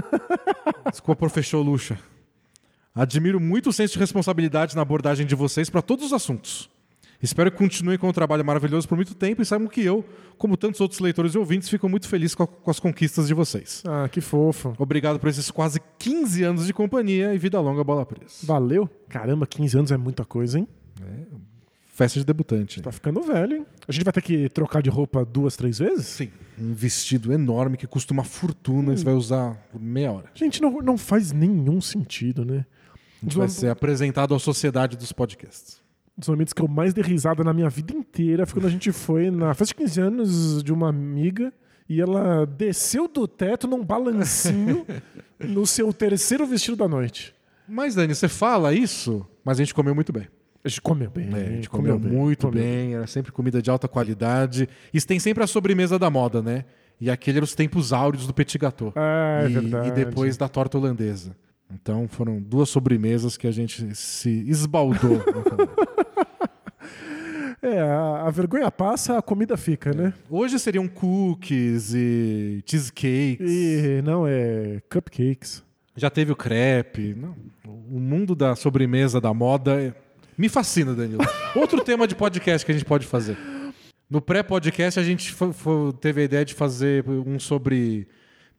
Desculpa, professor Lucha. Admiro muito o senso de responsabilidade na abordagem de vocês para todos os assuntos. Espero que continuem com o trabalho maravilhoso por muito tempo e saibam que eu, como tantos outros leitores e ouvintes, fico muito feliz com, a- com as conquistas de vocês. Ah, que fofo. Obrigado por esses quase 15 anos de companhia e vida longa bola presa. Valeu. Caramba, 15 anos é muita coisa, hein? festa de debutante. Tá ficando velho, hein? A gente vai ter que trocar de roupa duas, três vezes? Sim. Um vestido enorme que custa uma fortuna e você vai usar por meia hora. Gente, não, não faz nenhum sentido, né? A gente vai ser apresentado à sociedade dos podcasts. Dos momentos que eu mais dei risada na minha vida inteira foi quando a gente foi na festa de 15 anos de uma amiga e ela desceu do teto num balancinho no seu terceiro vestido da noite. Mas, Dani, você fala isso, mas a gente comeu muito bem. A gente comeu bem. É, a gente comeu, muito comeu bem, era sempre comida de alta qualidade. E tem sempre a sobremesa da moda, né? E aquele era os tempos áureos do petit gâteau. Ah, é e, verdade. e depois da torta holandesa. Então foram duas sobremesas que a gente se esbaldou. É, a, a vergonha passa, a comida fica, né? Hoje seriam cookies e cheesecakes. E não é cupcakes. Já teve o crepe. Não, o mundo da sobremesa, da moda, é- me fascina, Danilo. Outro tema de podcast que a gente pode fazer. No pré-podcast, a gente teve a ideia de fazer um sobre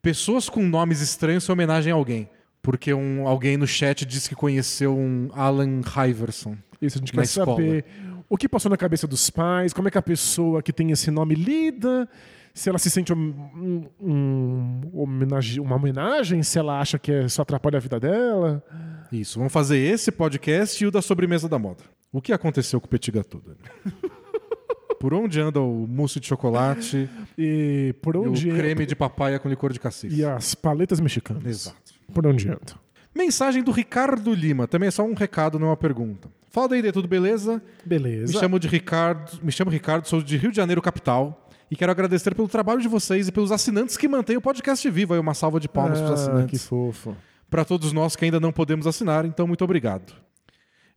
pessoas com nomes estranhos em homenagem a alguém. Porque um, alguém no chat disse que conheceu um Alan Iverson. Isso, a gente Na quer escola. saber o que passou na cabeça dos pais, como é que a pessoa que tem esse nome lida, se ela se sente um, um- um homenage- uma homenagem, se ela acha que é só atrapalha a vida dela. Isso, vamos fazer esse podcast e o da sobremesa da moda. O que aconteceu com o Petit Gâteau? Por onde anda o mousse de chocolate E por e onde o creme de papaya com licor de cassis? e as paletas mexicanas. Exato. Por onde anda? Mensagem do Ricardo Lima, também é só um recado, não é uma pergunta. Fala daí, tudo beleza? Beleza. Me chamo de Ricardo, me chamo Ricardo, sou de Rio de Janeiro, capital, e quero agradecer pelo trabalho de vocês e pelos assinantes que mantêm o podcast vivo. Aí uma salva de palmas para os ah, que assinantes. fofo. Para todos nós que ainda não podemos assinar, então muito obrigado.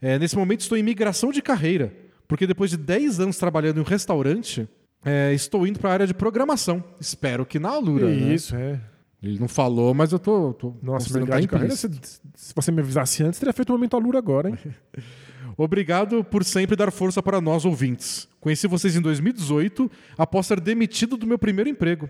É, nesse momento estou em migração de carreira, porque depois de 10 anos trabalhando em um restaurante, é, estou indo para a área de programação. Espero que na Alura. né? Isso, é. Ele não falou, mas eu tô. tô Nossa, tá carreira, se, se você me avisasse antes, teria feito um momento alura agora, hein? Obrigado por sempre dar força para nós ouvintes. Conheci vocês em 2018, após ser demitido do meu primeiro emprego,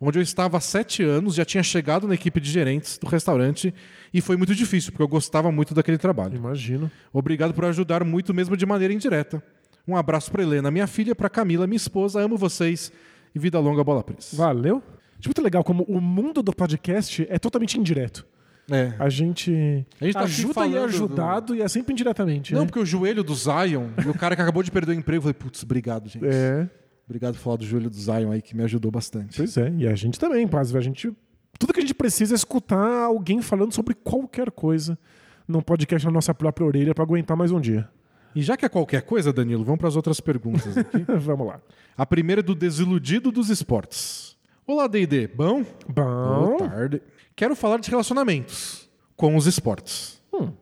onde eu estava há sete anos, já tinha chegado na equipe de gerentes do restaurante e foi muito difícil, porque eu gostava muito daquele trabalho. Imagino. Obrigado por ajudar muito, mesmo de maneira indireta. Um abraço para Helena, minha filha, para Camila, minha esposa. Amo vocês e vida longa, bola presa. Valeu. Acho muito legal como o mundo do podcast é totalmente indireto. É. A gente, A gente tá ajuda e é do- ajudado e é sempre indiretamente. Não, né? porque o joelho do Zion e o cara que acabou de perder o emprego, eu falei, putz, obrigado, gente. É, Obrigado por falar do joelho do Zion aí, que me ajudou bastante. pois é. E a gente também, quase. A gente, tudo que a gente precisa é escutar alguém falando sobre qualquer coisa num podcast na nossa própria orelha para aguentar mais um dia. E já que é qualquer coisa, Danilo, vamos para as outras perguntas aqui. Vamos lá. A primeira é do Desiludido dos Esportes. Olá, D&D. Bom? Bom, Boa tarde. Quero falar de relacionamentos com os esportes. Hum.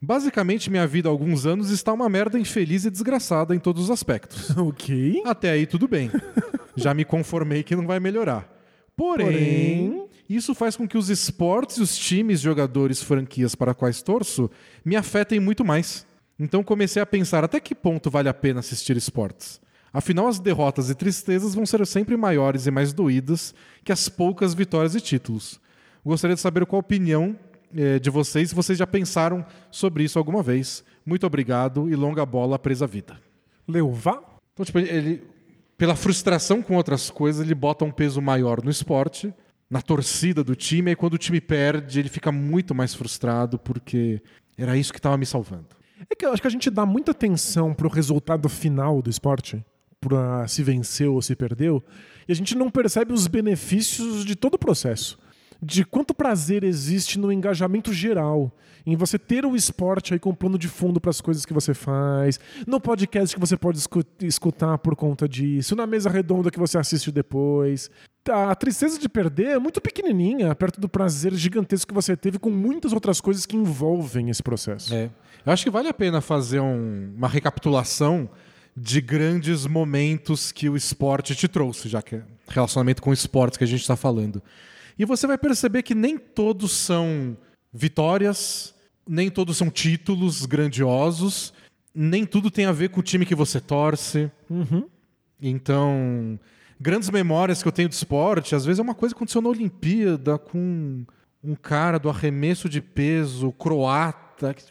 Basicamente, minha vida há alguns anos está uma merda infeliz e desgraçada em todos os aspectos. ok. Até aí tudo bem. Já me conformei que não vai melhorar. Porém, Porém- isso faz com que os esportes e os times, jogadores, franquias para quais torço me afetem muito mais. Então comecei a pensar até que ponto vale a pena assistir esportes. Afinal, as derrotas e tristezas vão ser sempre maiores e mais doídas que as poucas vitórias e títulos. Gostaria de saber qual a opinião eh, de vocês, se vocês já pensaram sobre isso alguma vez. Muito obrigado e longa bola presa à vida. Leuvá? Então, tipo, ele, ele- pela frustração com outras coisas, ele bota um peso maior no esporte, na torcida do time, e quando o time perde, ele fica muito mais frustrado, porque era isso que estava me salvando. É que eu acho que a gente dá muita atenção pro resultado final do esporte, pra se venceu ou se perdeu, e a gente não percebe os benefícios de todo o processo. De quanto prazer existe no engajamento geral, em você ter o esporte aí com plano de fundo para as coisas que você faz, no podcast que você pode escu- escutar por conta disso, na mesa redonda que você assiste depois. A tristeza de perder é muito pequenininha, perto do prazer gigantesco que você teve com muitas outras coisas que envolvem esse processo. É. Eu acho que vale a pena fazer um- uma recapitulação de grandes momentos que o esporte te trouxe, já que é relacionamento com esportes que a gente está falando. E você vai perceber que nem todos são vitórias, nem todos são títulos grandiosos, nem tudo tem a ver com o time que você torce. Então, grandes memórias que eu tenho de esporte, às vezes é uma coisa que aconteceu na Olimpíada com um cara do arremesso de peso croata. que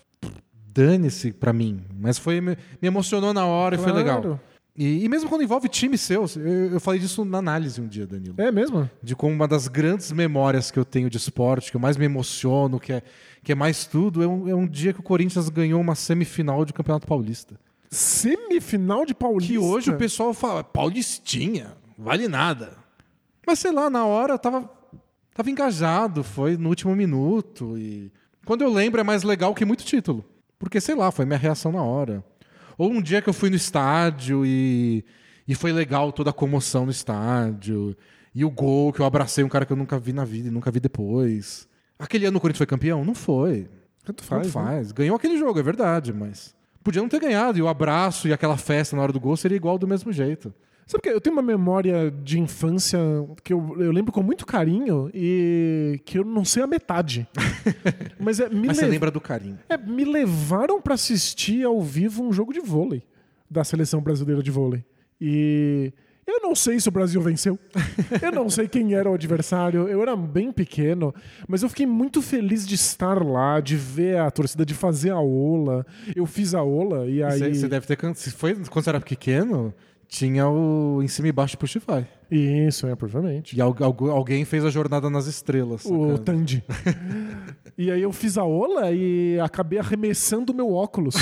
dane-se pra mim. Mas foi me, emocionou na hora e foi Claro. legal. E, e mesmo quando envolve time seu, eu, eu falei disso na análise um dia, Danilo. É mesmo? De como uma das grandes memórias que eu tenho de esporte, que eu mais me emociono, que é, que é mais tudo, é um, é um dia que o Corinthians ganhou uma semifinal de Campeonato Paulista. Semifinal de Paulista. Que hoje o pessoal fala, Paulistinha, vale nada. Mas sei lá, na hora eu tava, tava engajado, foi no último minuto. E quando eu lembro é mais legal que muito título. Porque, sei lá, foi minha reação na hora. Ou um dia que eu fui no estádio e, e foi legal toda a comoção no estádio. E o gol, que eu abracei um cara que eu nunca vi na vida e nunca vi depois. Aquele ano o Corinthians foi campeão? Não foi. Tanto faz. Né? faz. Ganhou aquele jogo, é verdade, mas podia não ter ganhado. E o abraço e aquela festa na hora do gol seria igual do mesmo jeito. Sabe que eu tenho uma memória de infância que eu, eu lembro com muito carinho e que eu não sei a metade. Mas, é, me, Mas você le- lembra do carinho. é, me levaram pra assistir ao vivo um jogo de vôlei da seleção brasileira de vôlei. E eu não sei se o Brasil venceu. Eu não sei quem era o adversário. Eu era bem pequeno, mas eu fiquei muito feliz de estar lá, de ver a torcida, de fazer a ola. Eu fiz a ola e aí. Você, você deve ter. foi quando você era pequeno, tinha o em cima e baixo Puxify. Isso, é, provavelmente. E al- algu- alguém fez a jornada nas estrelas. O? Tandy. e aí eu fiz a ola e acabei arremessando o meu óculos.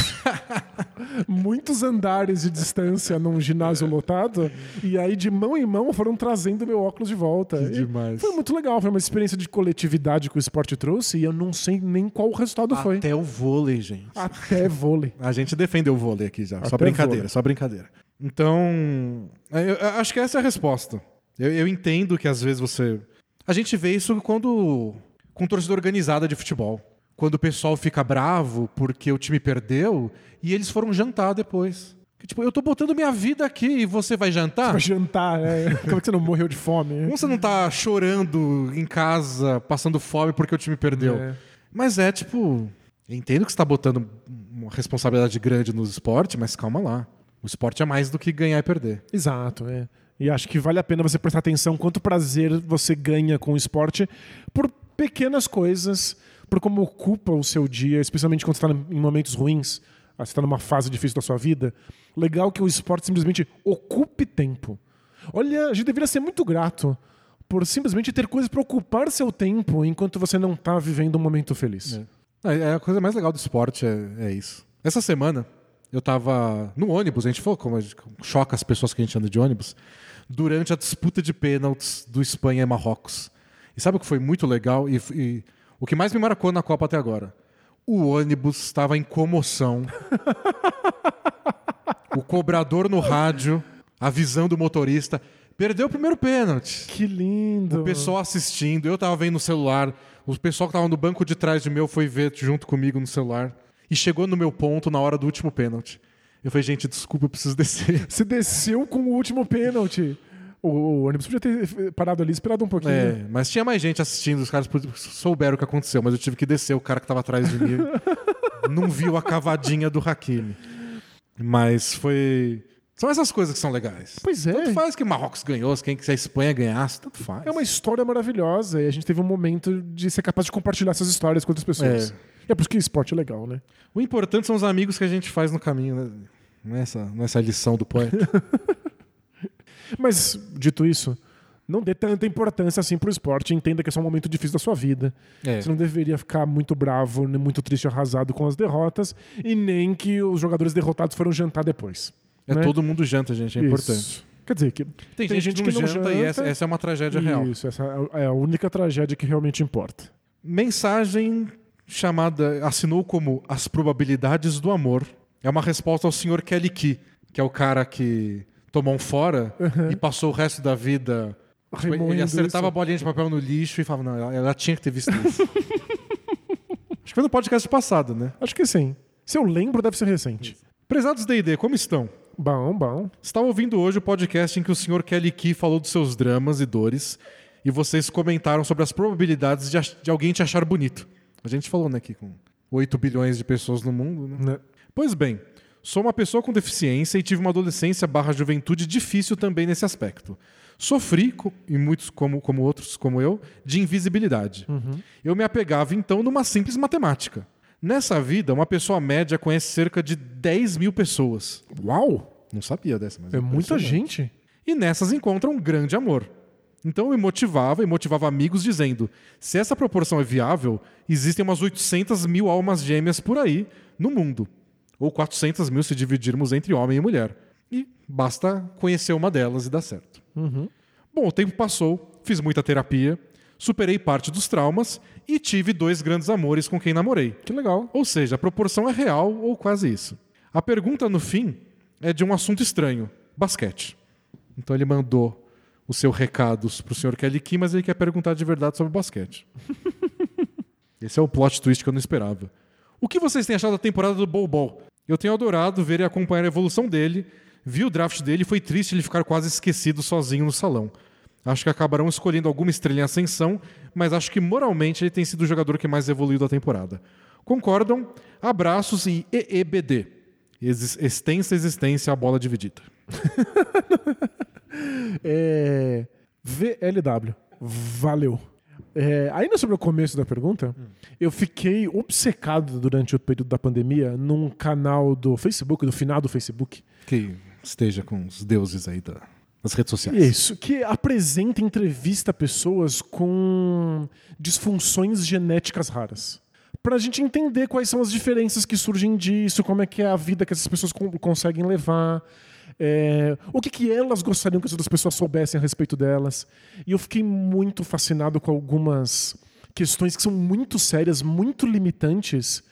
Muitos andares de distância num ginásio lotado. E aí, de mão em mão, foram trazendo meu óculos de volta. Que E demais. Foi muito legal. Foi uma experiência de coletividade que o esporte trouxe. E eu não sei nem qual o resultado foi. Até o vôlei, gente. Até vôlei. A gente defendeu o vôlei aqui já. só Até brincadeira, vôlei. só brincadeira. Então, eu acho que essa é a resposta. Eu, eu entendo que às vezes você. A gente vê isso quando. Com torcida organizada de futebol. Quando o pessoal fica bravo porque o time perdeu e eles foram jantar depois. Tipo, eu tô botando minha vida aqui e você vai jantar? Pra jantar. é. Como é que você não morreu de fome? Como você não tá chorando em casa, passando fome porque o time perdeu? É. Mas é tipo. Entendo que você tá botando uma responsabilidade grande no esporte, mas calma lá. O esporte é mais do que ganhar e perder. Exato, é. E acho que vale a pena você prestar atenção quanto prazer você ganha com o esporte por pequenas coisas, por como ocupa o seu dia, especialmente quando você está em momentos ruins, ah, você está numa fase difícil da sua vida. Legal que o esporte simplesmente ocupe tempo. Olha, a gente deveria ser muito grato por simplesmente ter coisas para ocupar seu tempo enquanto você não está vivendo um momento feliz. É, é a coisa mais legal do esporte, é, é isso. Essa semana, eu tava no ônibus, a gente falou como gente choca as pessoas que a gente anda de ônibus, durante a disputa de pênaltis do Espanha e Marrocos. E sabe o que foi muito legal e, e o que mais me marcou na Copa até agora? O ônibus estava em comoção. o cobrador no rádio avisando o motorista: perdeu o primeiro pênalti. Que lindo. O pessoal assistindo, eu tava vendo no celular, o pessoal que tava no banco de trás de meu foi ver junto comigo no celular. E chegou no meu ponto na hora do último pênalti. Eu falei, gente, desculpa, eu preciso descer. Você desceu com o último pênalti. O, o ônibus podia ter parado ali esperado um pouquinho. É, mas tinha mais gente assistindo, os caras souberam o que aconteceu, mas eu tive que descer, o cara que tava atrás de mim não viu a cavadinha do Hakimi. Mas foi. São essas coisas que são legais. Pois é. Tanto faz que Marrocos ganhou, quem que a Espanha ganhasse, tanto faz. É uma história maravilhosa e a gente teve um momento de ser capaz de compartilhar essas histórias com outras pessoas. É. É por isso que esporte é legal, né? O importante são os amigos que a gente faz no caminho, né? Não é essa, não é lição do poeta. Mas, dito isso, não dê tanta importância assim pro esporte. Entenda que é só um momento difícil da sua vida. É. Você não deveria ficar muito bravo, nem muito triste, arrasado com as derrotas, e nem que os jogadores derrotados foram jantar depois. É né? todo mundo janta, gente, é Isso. importante. Quer dizer, que Tem, gente, que não janta, e essa, essa é uma tragédia real. Isso, essa é a única tragédia que realmente importa. Mensagem chamada, assinou como As Probabilidades do Amor. É uma resposta ao Sr. Kelly Key, que é o cara que tomou um fora e passou o resto da vida. tipo, ele acertava isso. a bolinha de papel no lixo e falava, não, ela, ela tinha que ter visto isso. Acho que foi no podcast passado, né? Acho que sim. Se eu lembro, deve ser recente. Prezados D&D, como estão? Bom, bom. Estava ouvindo hoje o podcast em que o Sr. Kelly Key falou dos seus dramas e dores e vocês comentaram sobre as probabilidades de, de alguém te achar bonito. A gente falou, né, aqui com 8 bilhões de pessoas no mundo, né? Né? Pois bem, sou uma pessoa com deficiência e tive uma adolescência barra juventude difícil também nesse aspecto. Sofri, e muitos como, como outros como eu, de invisibilidade. Eu me apegava então numa simples matemática. Nessa vida, uma pessoa média conhece cerca de 10 mil pessoas. Uau! Não sabia dessa, mas É muita gente. E nessas encontra um grande amor. Então eu me motivava e motivava amigos dizendo: se essa proporção é viável, existem umas 800 mil almas gêmeas por aí no mundo. Ou 400 mil se dividirmos entre homem e mulher. E basta conhecer uma delas e dar certo. Bom, o tempo passou, fiz muita terapia, superei parte dos traumas e tive dois grandes amores com quem namorei. Que legal. Ou seja, a proporção é real ou quase isso. A pergunta no fim é de um assunto estranho: basquete. Então ele mandou o seu recado pro senhor Kelly Key, mas ele quer perguntar de verdade sobre basquete. Esse é o plot twist que eu não esperava. O que vocês têm achado da temporada do Bol? Eu tenho adorado ver e acompanhar a evolução dele. Vi o draft dele foi triste ele ficar quase esquecido sozinho no salão. Acho que acabarão escolhendo alguma estrela em ascensão, mas acho que moralmente ele tem sido o jogador que mais evoluiu da temporada. Concordam? Abraços e EEBD. Exis- extensa existência a bola dividida. É... VLW. Valeu. É, ainda sobre o começo da pergunta, eu fiquei obcecado durante o período da pandemia num canal do Facebook, do final do Facebook. Que esteja com os deuses aí da- das redes sociais. Isso, que apresenta e entrevista pessoas com disfunções genéticas raras. Pra gente entender quais são as diferenças que surgem disso, como é que é a vida que essas pessoas con- conseguem levar, é, o que, que elas gostariam que as outras pessoas soubessem a respeito delas. E eu fiquei muito fascinado com algumas questões que são muito sérias, muito limitantes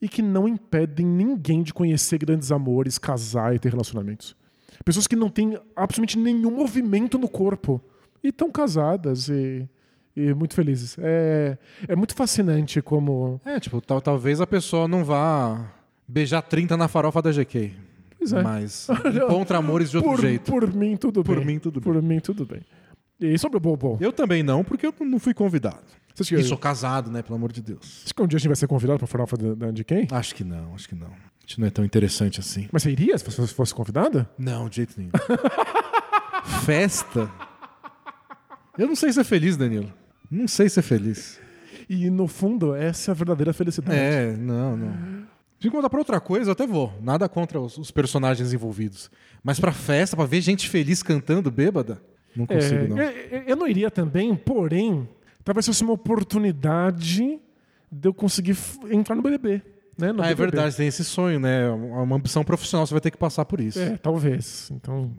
e que não impedem ninguém de conhecer grandes amores, casar e ter relacionamentos. Pessoas que não têm absolutamente nenhum movimento no corpo e estão casadas e, e muito felizes. É, é muito fascinante como. É, tipo, tal- talvez a pessoa não vá beijar 30 na farofa da GK. Pois é. Mas encontra amores de outro por, jeito. por mim, tudo Por bem. mim, tudo Por mim, tudo bem. E sobre o Bobo? Eu também não, porque eu não fui convidado. Você que, E sou casado, né? Pelo amor de Deus. acha que um dia a gente vai ser convidado pra farofa da, da, de quem? Acho que não, acho que não. A gente não é tão interessante assim. Mas você iria se você fosse convidada? Não, de jeito nenhum. Festa? Eu não sei ser feliz, Danilo. Não sei ser feliz. E no fundo, essa é a verdadeira felicidade. É, não, não. Se contar pra outra coisa, eu até vou. Nada contra os, os personagens envolvidos. Mas pra festa, pra ver gente feliz cantando bêbada, não É, consigo, não. eu- eu- Eu não iria também, porém, talvez fosse uma oportunidade de eu conseguir entrar no BBB. Né? No Ah, é BBB. verdade, tem esse sonho, né? É uma ambição profissional, você vai ter que passar por isso. É, talvez. Então,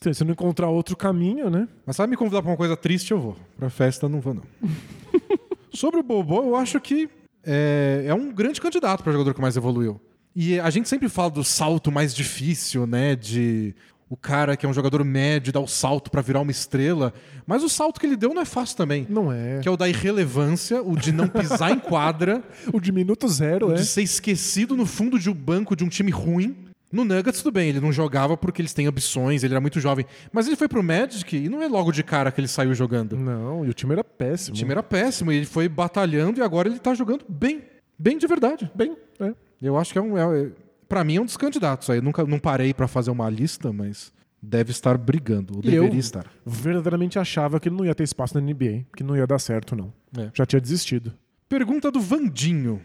se você não encontrar outro caminho, né? Mas sabe me convidar pra uma coisa triste, eu vou. Pra festa, não vou, não. Sobre o Bobo, eu acho que é, é um grande candidato para jogador que mais evoluiu. E a gente sempre fala do salto mais difícil, né? De o cara que é um jogador médio dar o salto pra virar uma estrela. Mas o salto que ele deu não é fácil também. Não é. Que é o da irrelevância, o de não pisar em quadra, O de minuto zero, é. de ser esquecido no fundo de um banco de um time ruim. No Nuggets, tudo bem, ele não jogava porque eles têm ambições, ele era muito jovem. Mas ele foi pro Magic e não é logo de cara que ele saiu jogando. Não, e o time era péssimo. O time era péssimo e ele foi batalhando e agora ele tá jogando bem. Bem de verdade. bem, é. Eu acho que é um. É, pra mim é um dos candidatos. Aí eu nunca não parei pra fazer uma lista, mas deve estar brigando. Ou E eu deveria estar. verdadeiramente achava que ele não ia ter espaço na NBA, que não ia dar certo, não. É. Já tinha desistido. Pergunta do Vandinho.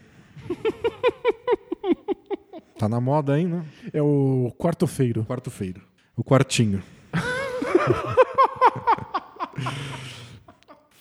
tá na moda aí, né? É o quarto-feiro. Quarto-feiro. O quartinho.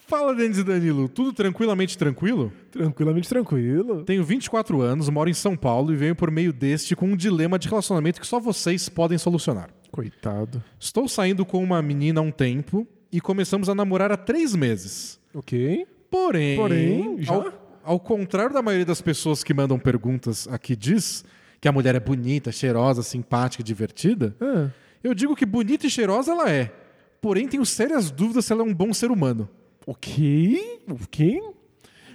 Fala, Denis e Danilo. Tudo tranquilamente tranquilo? Tranquilamente tranquilo. Tenho 24 anos, moro em São Paulo e venho por meio deste com um dilema de relacionamento que só vocês podem solucionar. Coitado. Estou saindo com uma menina há um tempo e começamos a namorar há três meses. Ok. Porém, Porém, já? Ao, ao contrário da maioria das pessoas que mandam perguntas aqui diz que a mulher é bonita, cheirosa, simpática e divertida, Ah, eu digo que bonita e cheirosa ela é. Porém, tenho sérias dúvidas se ela é um bom ser humano. ok. Ok.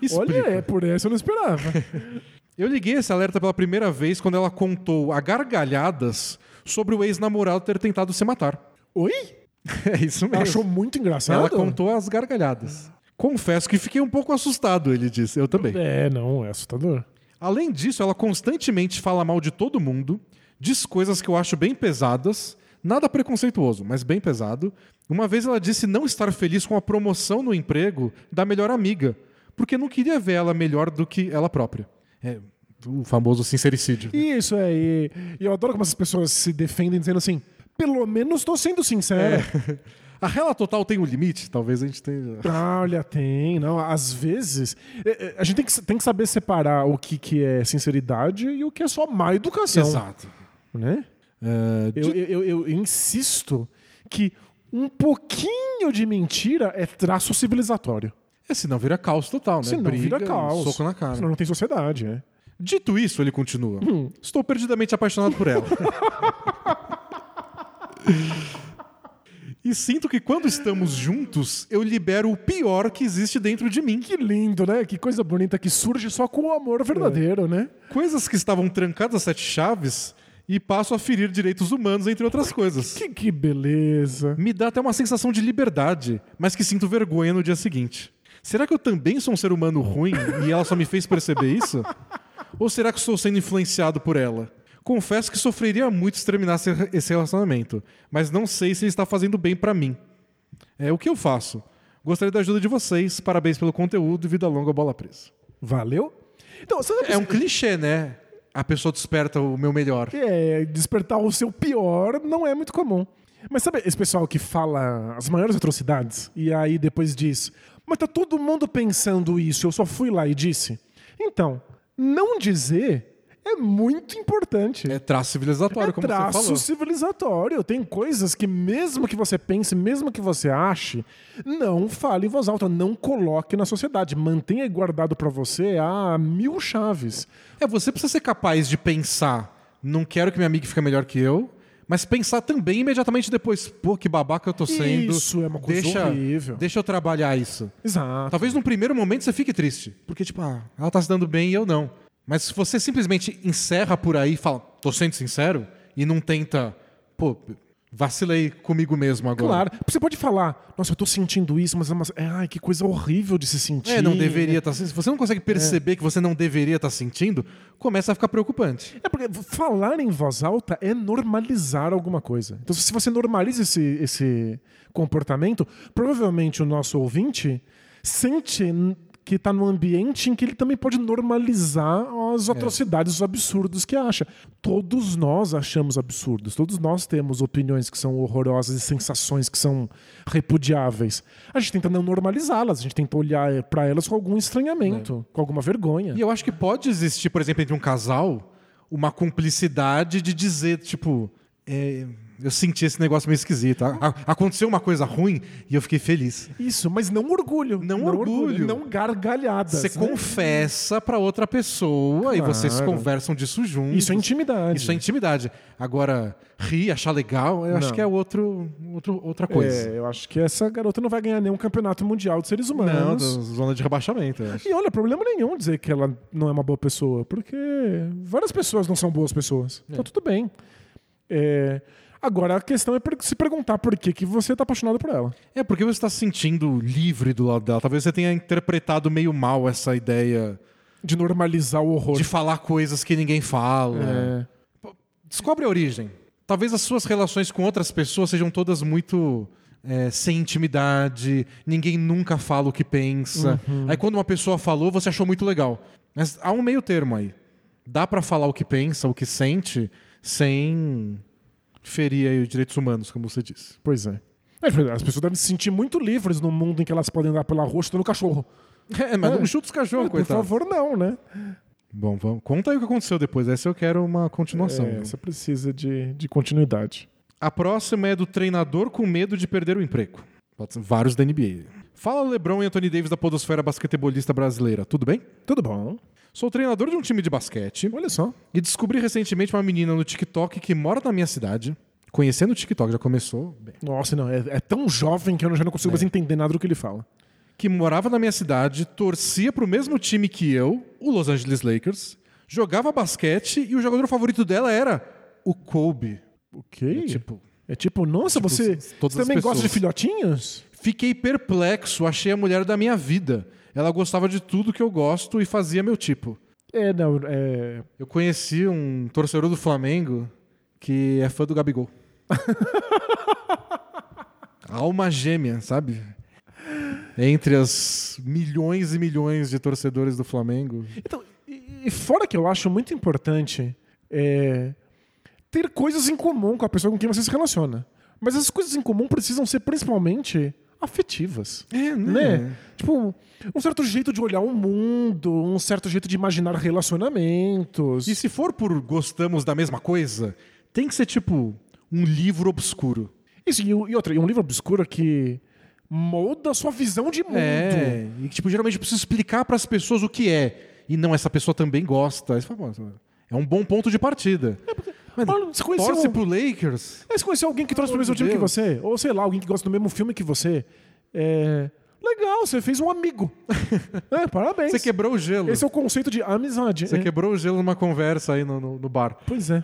Explico. Olha, é por essa eu não esperava. Eu liguei esse alerta pela primeira vez quando ela contou a gargalhadas sobre o ex-namorado ter tentado se matar. Oi? É isso mesmo. Ela achou muito engraçado? Ela contou as gargalhadas. Confesso que fiquei um pouco assustado, ele disse. Eu também. É, não, é assustador. Além disso, ela constantemente fala mal de todo mundo, diz coisas que eu acho bem pesadas, nada preconceituoso, mas bem pesado. Uma vez ela disse não estar feliz com a promoção no emprego da melhor amiga, porque não queria ver ela melhor do que ela própria. É, O famoso sincericídio. Isso é, e, e eu adoro como essas pessoas se defendem dizendo assim, pelo menos tô sendo sincero. A rela total tem um limite? Talvez a gente tenha. Ah, Olha, tem, não. Às vezes, é, é, a gente tem que, tem que saber separar o que, que é sinceridade e o que é só má educação. Exato. Né? É, Eu, eu, eu- eu insisto que um pouquinho de mentira é traço civilizatório. É, senão vira caos total, né? Senão Briga, vira caos. Soco na cara. Senão não tem sociedade, né? Dito isso, ele continua. Hum. Estou perdidamente apaixonado por ela. e sinto que quando estamos juntos, eu libero o pior que existe dentro de mim. Que lindo, né? Que coisa bonita que surge só com o amor verdadeiro, né? Coisas que estavam trancadas a sete chaves e passo a ferir direitos humanos, entre outras coisas. Que, que beleza. Me dá até uma sensação de liberdade, mas que sinto vergonha no dia seguinte. Será que eu também sou um ser humano ruim e ela só me fez perceber isso? Ou será que estou sendo influenciado por ela? Confesso que sofreria muito se terminasse esse relacionamento, mas não sei se ele está fazendo bem pra mim. É o que eu faço. Gostaria da ajuda de vocês. Parabéns pelo conteúdo e vida longa bola presa. Valeu? Então, É um clichê, né? A pessoa desperta o meu melhor. É, despertar o seu pior não é muito comum. Mas sabe esse pessoal que fala as maiores atrocidades e aí depois diz: Mas tá todo mundo pensando isso, eu só fui lá e disse. Então, não dizer é muito importante. É traço civilizatório, É como traço você falou. civilizatório. Tem coisas que, mesmo que você pense, mesmo que você ache, não fale em voz alta, não coloque na sociedade. Mantenha guardado pra você a mil chaves. É, você precisa ser capaz de pensar, não quero que minha amiga fique melhor que eu, mas pensar também imediatamente depois, pô, que babaca eu tô sendo. Isso é uma coisa deixa, horrível. Deixa eu trabalhar isso. Exato. Talvez num primeiro momento você fique triste, porque tipo, ah, ela tá se dando bem e eu não. Mas se você simplesmente encerra por aí e fala, tô sendo sincero, e não tenta, pô, vacilei comigo mesmo agora. Claro. Você pode falar, nossa, eu tô sentindo isso, mas é uma... é, ai, que coisa horrível de se sentir. É, não deveria estar. Se você não consegue perceber que você não deveria estar sentindo, começa a ficar preocupante. É porque falar em voz alta é normalizar alguma coisa. Então, se você normaliza esse, esse comportamento, provavelmente o nosso ouvinte sente que está num ambiente em que ele também pode normalizar as atrocidades, os absurdos que acha. Todos nós achamos absurdos, todos nós temos opiniões que são horrorosas e sensações que são repudiáveis. A gente tenta não normalizá-las, a gente tenta olhar para elas com algum estranhamento, com alguma vergonha. E eu acho que pode existir, por exemplo, entre um casal, uma cumplicidade de dizer, tipo, é, eu senti esse negócio meio esquisito. A- a- aconteceu uma coisa ruim e eu fiquei feliz. Isso, mas não orgulho. Não orgulho. Não gargalhadas. Você né? confessa pra outra pessoa e vocês Claro. conversam disso juntos. Isso é intimidade. Isso é intimidade. Agora, rir, achar legal, eu acho Não. que é outro, outro, outra coisa. É, eu acho que essa garota não vai ganhar nenhum campeonato mundial de seres Não, humanos. da zona de rebaixamento, acho. E olha, problema nenhum dizer que ela não é uma boa pessoa, porque várias pessoas não são boas pessoas. Então tudo bem. É, Agora a questão é se perguntar por que, que você tá apaixonado por ela. É porque você está se sentindo livre do lado dela. Talvez você tenha interpretado meio mal essa ideia De normalizar o horror. de falar coisas que ninguém fala. É, Descobre a origem. Talvez as suas relações com outras pessoas sejam todas muito é, sem intimidade, ninguém nunca fala o que pensa. Aí quando uma pessoa falou, você achou muito legal. Mas há um meio termo aí. Dá pra falar o que pensa, o que sente, sem ferir aí os direitos humanos, como você disse. Pois é. É, As pessoas devem se sentir muito livres no mundo em que elas podem andar pela rua chutando cachorro. É, mas É. não chuta os cachorros, Por coitado. favor, não, né? Bom, vamos. conta aí o que aconteceu depois. Essa eu quero uma continuação. É, você precisa de, de continuidade. A próxima é do treinador com medo de perder o emprego. Pode ser vários da NBA. Fala LeBron e Anthony Davis da podosfera basquetebolista brasileira. Tudo bem? Tudo bom. Sou treinador de um time de basquete Olha só. e descobri recentemente uma menina no TikTok que mora na minha cidade. Conhecendo o TikTok, já começou bem. Nossa, não, é, é tão jovem que eu já não consigo mais entender nada do que ele fala. Que morava na minha cidade, torcia pro mesmo time que eu, o Los Angeles Lakers, jogava basquete e o jogador favorito dela era o Kobe. Ok. É tipo, É tipo, nossa, Tipo, você, todas você as também gosta de pessoas. filhotinhos? Fiquei perplexo, achei a mulher da minha vida. Ela gostava de tudo que eu gosto e fazia meu tipo. É, não, é. Eu conheci um torcedor do Flamengo que é fã do Gabigol. Alma gêmea, sabe? Entre as milhões e milhões de torcedores do Flamengo. Então, e- fora que eu acho muito importante é, ter coisas em comum com a pessoa com quem você se relaciona. Mas essas coisas em comum precisam ser principalmente afetivas. É, né? Tipo, um certo jeito de olhar o mundo, um certo jeito de imaginar relacionamentos. E se for por gostamos da mesma coisa, tem que ser tipo um livro obscuro. Isso, e, e outra, e um livro obscuro que molda a sua visão de mundo. É, e que, tipo, geralmente eu preciso explicar para as pessoas o que é. E não, essa pessoa também gosta. Aí você fala, "Pô, É um bom ponto de partida. Mas você conheceu- torce pro Lakers. Você conheceu alguém que torce pro mesmo time que você, ou sei lá, alguém que gosta do mesmo filme que você. É. Legal, você fez um amigo. é, parabéns. Você quebrou o gelo. Esse é o conceito de amizade. Você É. quebrou o gelo numa conversa aí no, no- no bar. Pois é.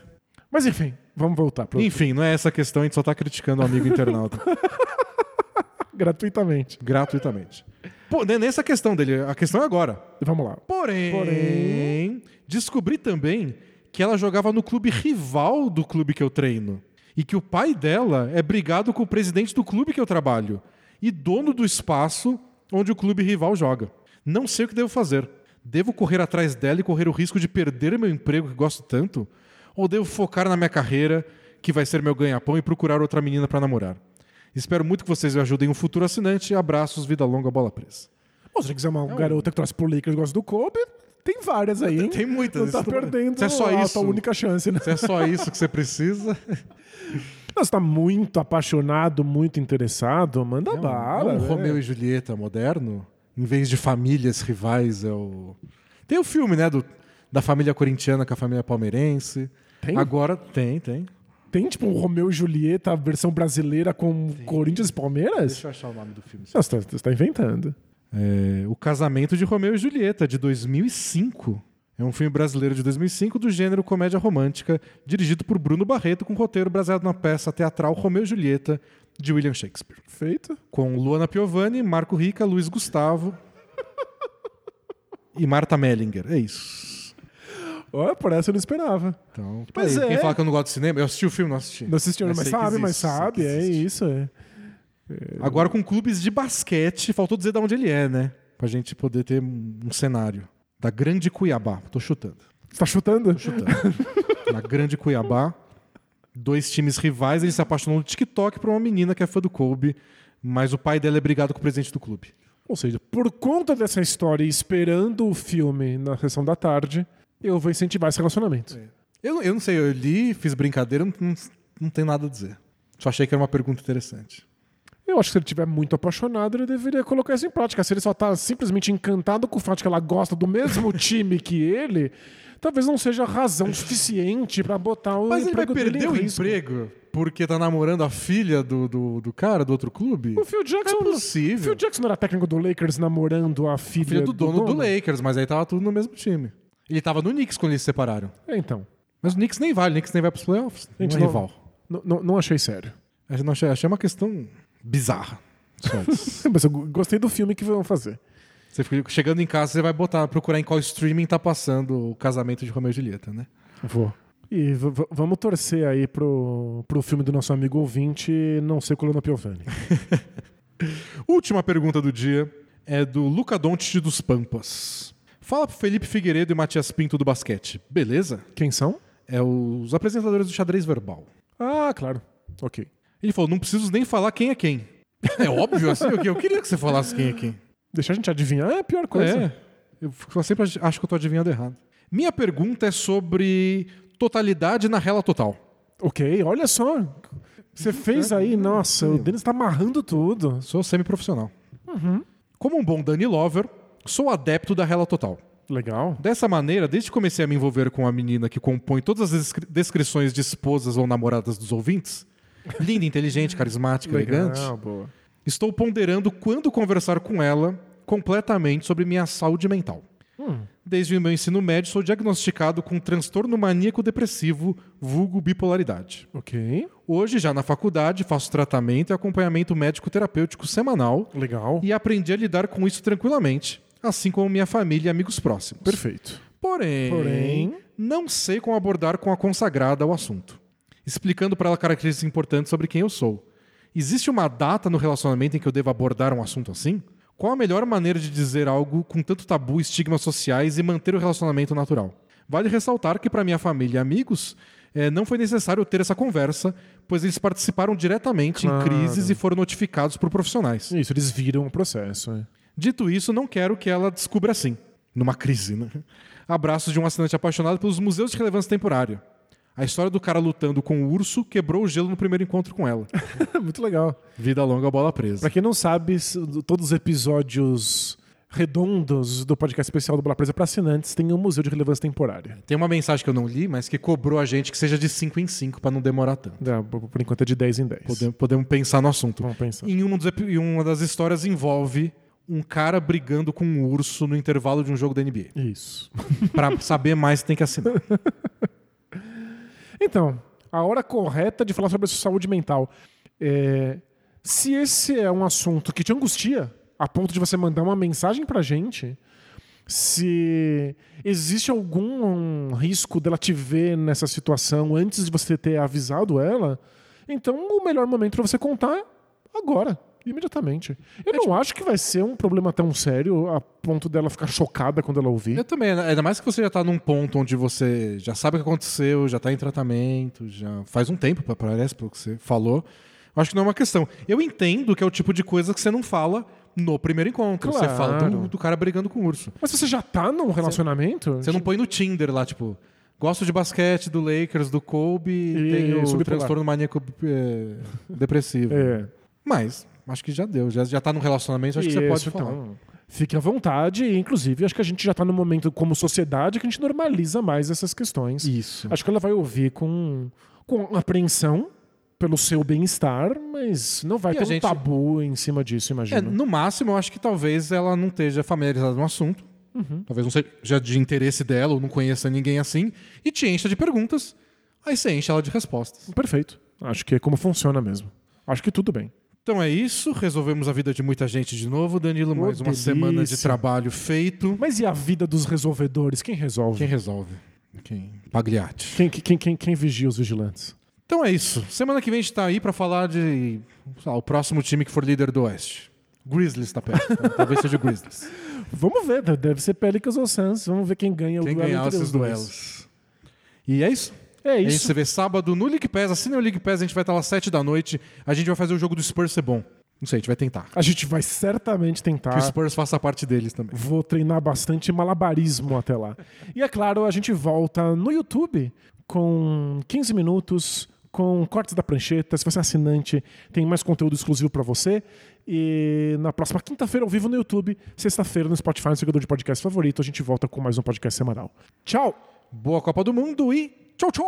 Mas enfim, vamos voltar pro... Enfim, não é essa a questão, a gente só tá criticando o amigo internauta. gratuitamente. gratuitamente. Pô, não é nessa questão dele, a questão é agora. Vamos lá. Porém, Porém- descobri também que ela jogava no clube rival do clube que eu treino. E que o pai dela é brigado com o presidente do clube que eu trabalho. E dono do espaço onde o clube rival joga. Não sei o que devo fazer. Devo correr atrás dela e correr o risco de perder meu emprego que gosto tanto? Ou devo focar na minha carreira, que vai ser meu ganha-pão, e procurar outra menina para namorar? Espero muito que vocês me ajudem um futuro assinante. Abraços, vida longa, bola presa. Bom, se você quiser uma garota que torce pro Lakers e gosta do Kobe, tem várias aí, hein? Tem muitas, Não tá isso- perdendo é só a isso- tua única chance, né? Se é só isso que você precisa. Não, Você tá muito apaixonado, muito interessado, manda bala. É um né? Romeu e Julieta moderno. Em vez de famílias rivais, é o. Tem o filme, né? Do, da família corintiana com a família palmeirense. Tem? Agora tem, tem. Tem tipo um Romeu e Julieta, a versão brasileira com Corinthians e Palmeiras? Deixa eu achar o nome do filme. Você tá, você tá inventando. É, o Casamento de Romeu e Julieta, de 2005. É um filme brasileiro de 2005 do gênero comédia romântica, dirigido por Bruno Barreto, com roteiro baseado na peça teatral Romeu e Julieta, de William Shakespeare. Feito. Com Luana Piovani, Marco Rica, Luiz Gustavo e Marta Mellinger. É isso. Olha, por essa eu não esperava. Então, Mas aí, é. quem fala que eu não gosto de cinema, eu assisti o filme, não assisti. Não assistiu, mas, que sabe, mas sabe, é isso. É. Agora com clubes de basquete, faltou dizer de onde ele é, né? Pra gente poder ter um cenário. Da Grande Cuiabá. Tô chutando. Você tá chutando? chutando. Na Grande Cuiabá, dois times rivais, ele se apaixonou no TikTok por uma menina que é fã do Kobe, mas o pai dela é brigado com o presidente do clube. Ou seja, por conta dessa história e esperando o filme na sessão da tarde, eu vou incentivar esse relacionamento. Eu, eu não sei, eu li, fiz brincadeira, não, não, não tenho nada a dizer. Só achei que era uma pergunta interessante. Eu acho que se ele estiver muito apaixonado, ele deveria colocar isso em prática. Se ele só tá simplesmente encantado com o fato de que ela gosta do mesmo time que ele, talvez não seja razão suficiente pra botar o Mas ele vai perder o risco. emprego porque tá namorando a filha do, do, do cara, do outro clube? O Phil Jackson, É possível. O Phil Jackson não era técnico do Lakers namorando a filha, Filha do dono do Lakers, mas aí tava tudo no mesmo time. Ele tava no Knicks quando eles se separaram. É, então. Mas o Knicks nem vale, o Knicks nem vai pros playoffs. Gente, não é não- rival. Não- não achei sério. Eu não achei, achei uma questão bizarra. Mas eu gostei do filme que vão fazer. Você fica- chegando em casa, você vai botar, procurar em qual streaming tá passando o casamento de Romeu e Julieta, né? Vou. E vamos torcer aí pro, pro filme do nosso amigo ouvinte não ser Coluna Piovani. Última pergunta do dia é do Luca Doncic dos Pampas. Fala pro Felipe Figueiredo e Matias Pinto do basquete. Beleza? Quem são? É os apresentadores do xadrez verbal. Ah, claro. Ok. Ele falou: não preciso nem falar quem é quem. É óbvio assim? Eu, eu queria que você falasse quem é quem. Deixar a gente adivinhar é a pior coisa. É. Eu sempre acho que eu tô adivinhando errado. Minha pergunta é sobre totalidade na rela total. Ok, olha só. Você fez aí, nossa, o Denis tá amarrando tudo. Sou semi-profissional. Como um bom Dani Lover, sou adepto da rela total. Legal. Dessa maneira, desde que comecei a me envolver com a menina que compõe todas as descri- descrições de esposas ou namoradas dos ouvintes, linda, inteligente, carismática, elegante, Legal, boa. estou ponderando quando conversar com ela completamente sobre minha saúde mental. Desde o meu ensino médio, sou diagnosticado com transtorno maníaco-depressivo, vulgo bipolaridade. Ok. Hoje, já na faculdade, faço tratamento e acompanhamento médico-terapêutico semanal Legal. e aprendi a lidar com isso tranquilamente, assim como minha família e amigos próximos. Perfeito. Porém, Porém- não sei como abordar com a consagrada o assunto. Explicando para ela características importantes sobre quem eu sou. Existe uma data no relacionamento em que eu devo abordar um assunto assim? Qual a melhor maneira de dizer algo com tanto tabu, estigmas sociais e manter o relacionamento natural? Vale ressaltar que para minha família e amigos eh, não foi necessário ter essa conversa, pois eles participaram diretamente Claro. em crises e foram notificados por profissionais. Isso, eles viram o processo. é. Dito isso, não quero que ela descubra assim, numa crise. Né? Abraços de um assinante apaixonado pelos museus de relevância temporária. A história do cara lutando com o urso quebrou o gelo no primeiro encontro com ela. Muito legal. Vida longa, bola presa. Pra quem não sabe, todos os episódios redondos do podcast especial do Bola Presa para assinantes tem um museu de relevância temporária. Tem uma mensagem que eu não li, mas que cobrou a gente que seja de 5 em 5 para não demorar tanto. É, por enquanto é de 10 em 10. Podemos, podemos pensar no assunto. Vamos pensar. Em, um dos em uma das histórias envolve um cara brigando com um urso no intervalo de um jogo da NBA. Isso. Pra saber mais, tem que assinar. Então, a hora correta de falar sobre a sua saúde mental. É, se esse é um assunto que te angustia, a ponto de você mandar uma mensagem pra gente, se existe algum risco dela te ver nessa situação antes de você ter avisado ela, então o melhor momento pra você contar é agora. Imediatamente. Eu não acho que vai ser um problema tão sério a ponto dela ficar chocada quando ela ouvir. Eu também, né? ainda mais que você já tá num ponto onde você já sabe o que aconteceu, já tá em tratamento, já faz um tempo, pa- parece, pelo que você falou. Eu acho que não é uma questão. Eu entendo que é o tipo de coisa que você não fala no primeiro encontro. Você Claro. fala do, do cara brigando com o urso. Mas você já tá num relacionamento? Você não põe no Tinder lá, tipo, gosto de basquete, do Lakers, do Kobe, E tem o subbipolar. transtorno maníaco é, depressivo. É. Mas, acho que já deu. Já, já tá num relacionamento, acho que você pode Isso, falar. então, Fique à vontade, e inclusive acho que a gente já tá no momento como sociedade que a gente normaliza mais essas questões. Isso. Acho que ela vai ouvir com, com apreensão pelo seu bem-estar, mas não vai E ter a um gente- tabu em cima disso, É, imagino. no máximo, eu acho que talvez ela não esteja familiarizada no assunto. Uhum. Talvez não seja de interesse dela, ou não conheça ninguém assim. E te encha de perguntas. Aí você enche ela de respostas. Perfeito. Acho que é como funciona mesmo. Acho que tudo bem. Então é isso. Resolvemos a vida de muita gente de novo, Danilo. Mais uma delícia. semana de trabalho feito. Mas e a vida dos resolvedores? Quem resolve? Quem resolve? Quem? Pagliatti. Quem, quem, quem, quem vigia os vigilantes? Então é isso. Semana que vem a gente tá aí pra falar de lá, o próximo time que for líder do Oeste. Grizzlies tá perto. Talvez seja o Grizzlies. Vamos ver, deve ser Pelicans ou Suns. Vamos ver quem ganha Quem o duelo ganhar entre esses duelos. E é isso. É A gente isso. se vê sábado no League Pass. Assina o League Pass, a gente vai estar lá às 7 da noite. A gente vai fazer o jogo do Spurs ser bom. Não sei, a gente vai tentar. A gente vai certamente tentar. Que o Spurs faça parte deles também. Vou treinar bastante malabarismo até lá. E é claro, a gente volta no YouTube com 15 minutos, com cortes da prancheta. Se você é assinante, tem mais conteúdo exclusivo pra você. E na próxima quinta-feira ao vivo no YouTube, sexta-feira no Spotify, no seguidor de podcast favorito, a gente volta com mais um podcast semanal. Tchau! Boa Copa do Mundo e 就冲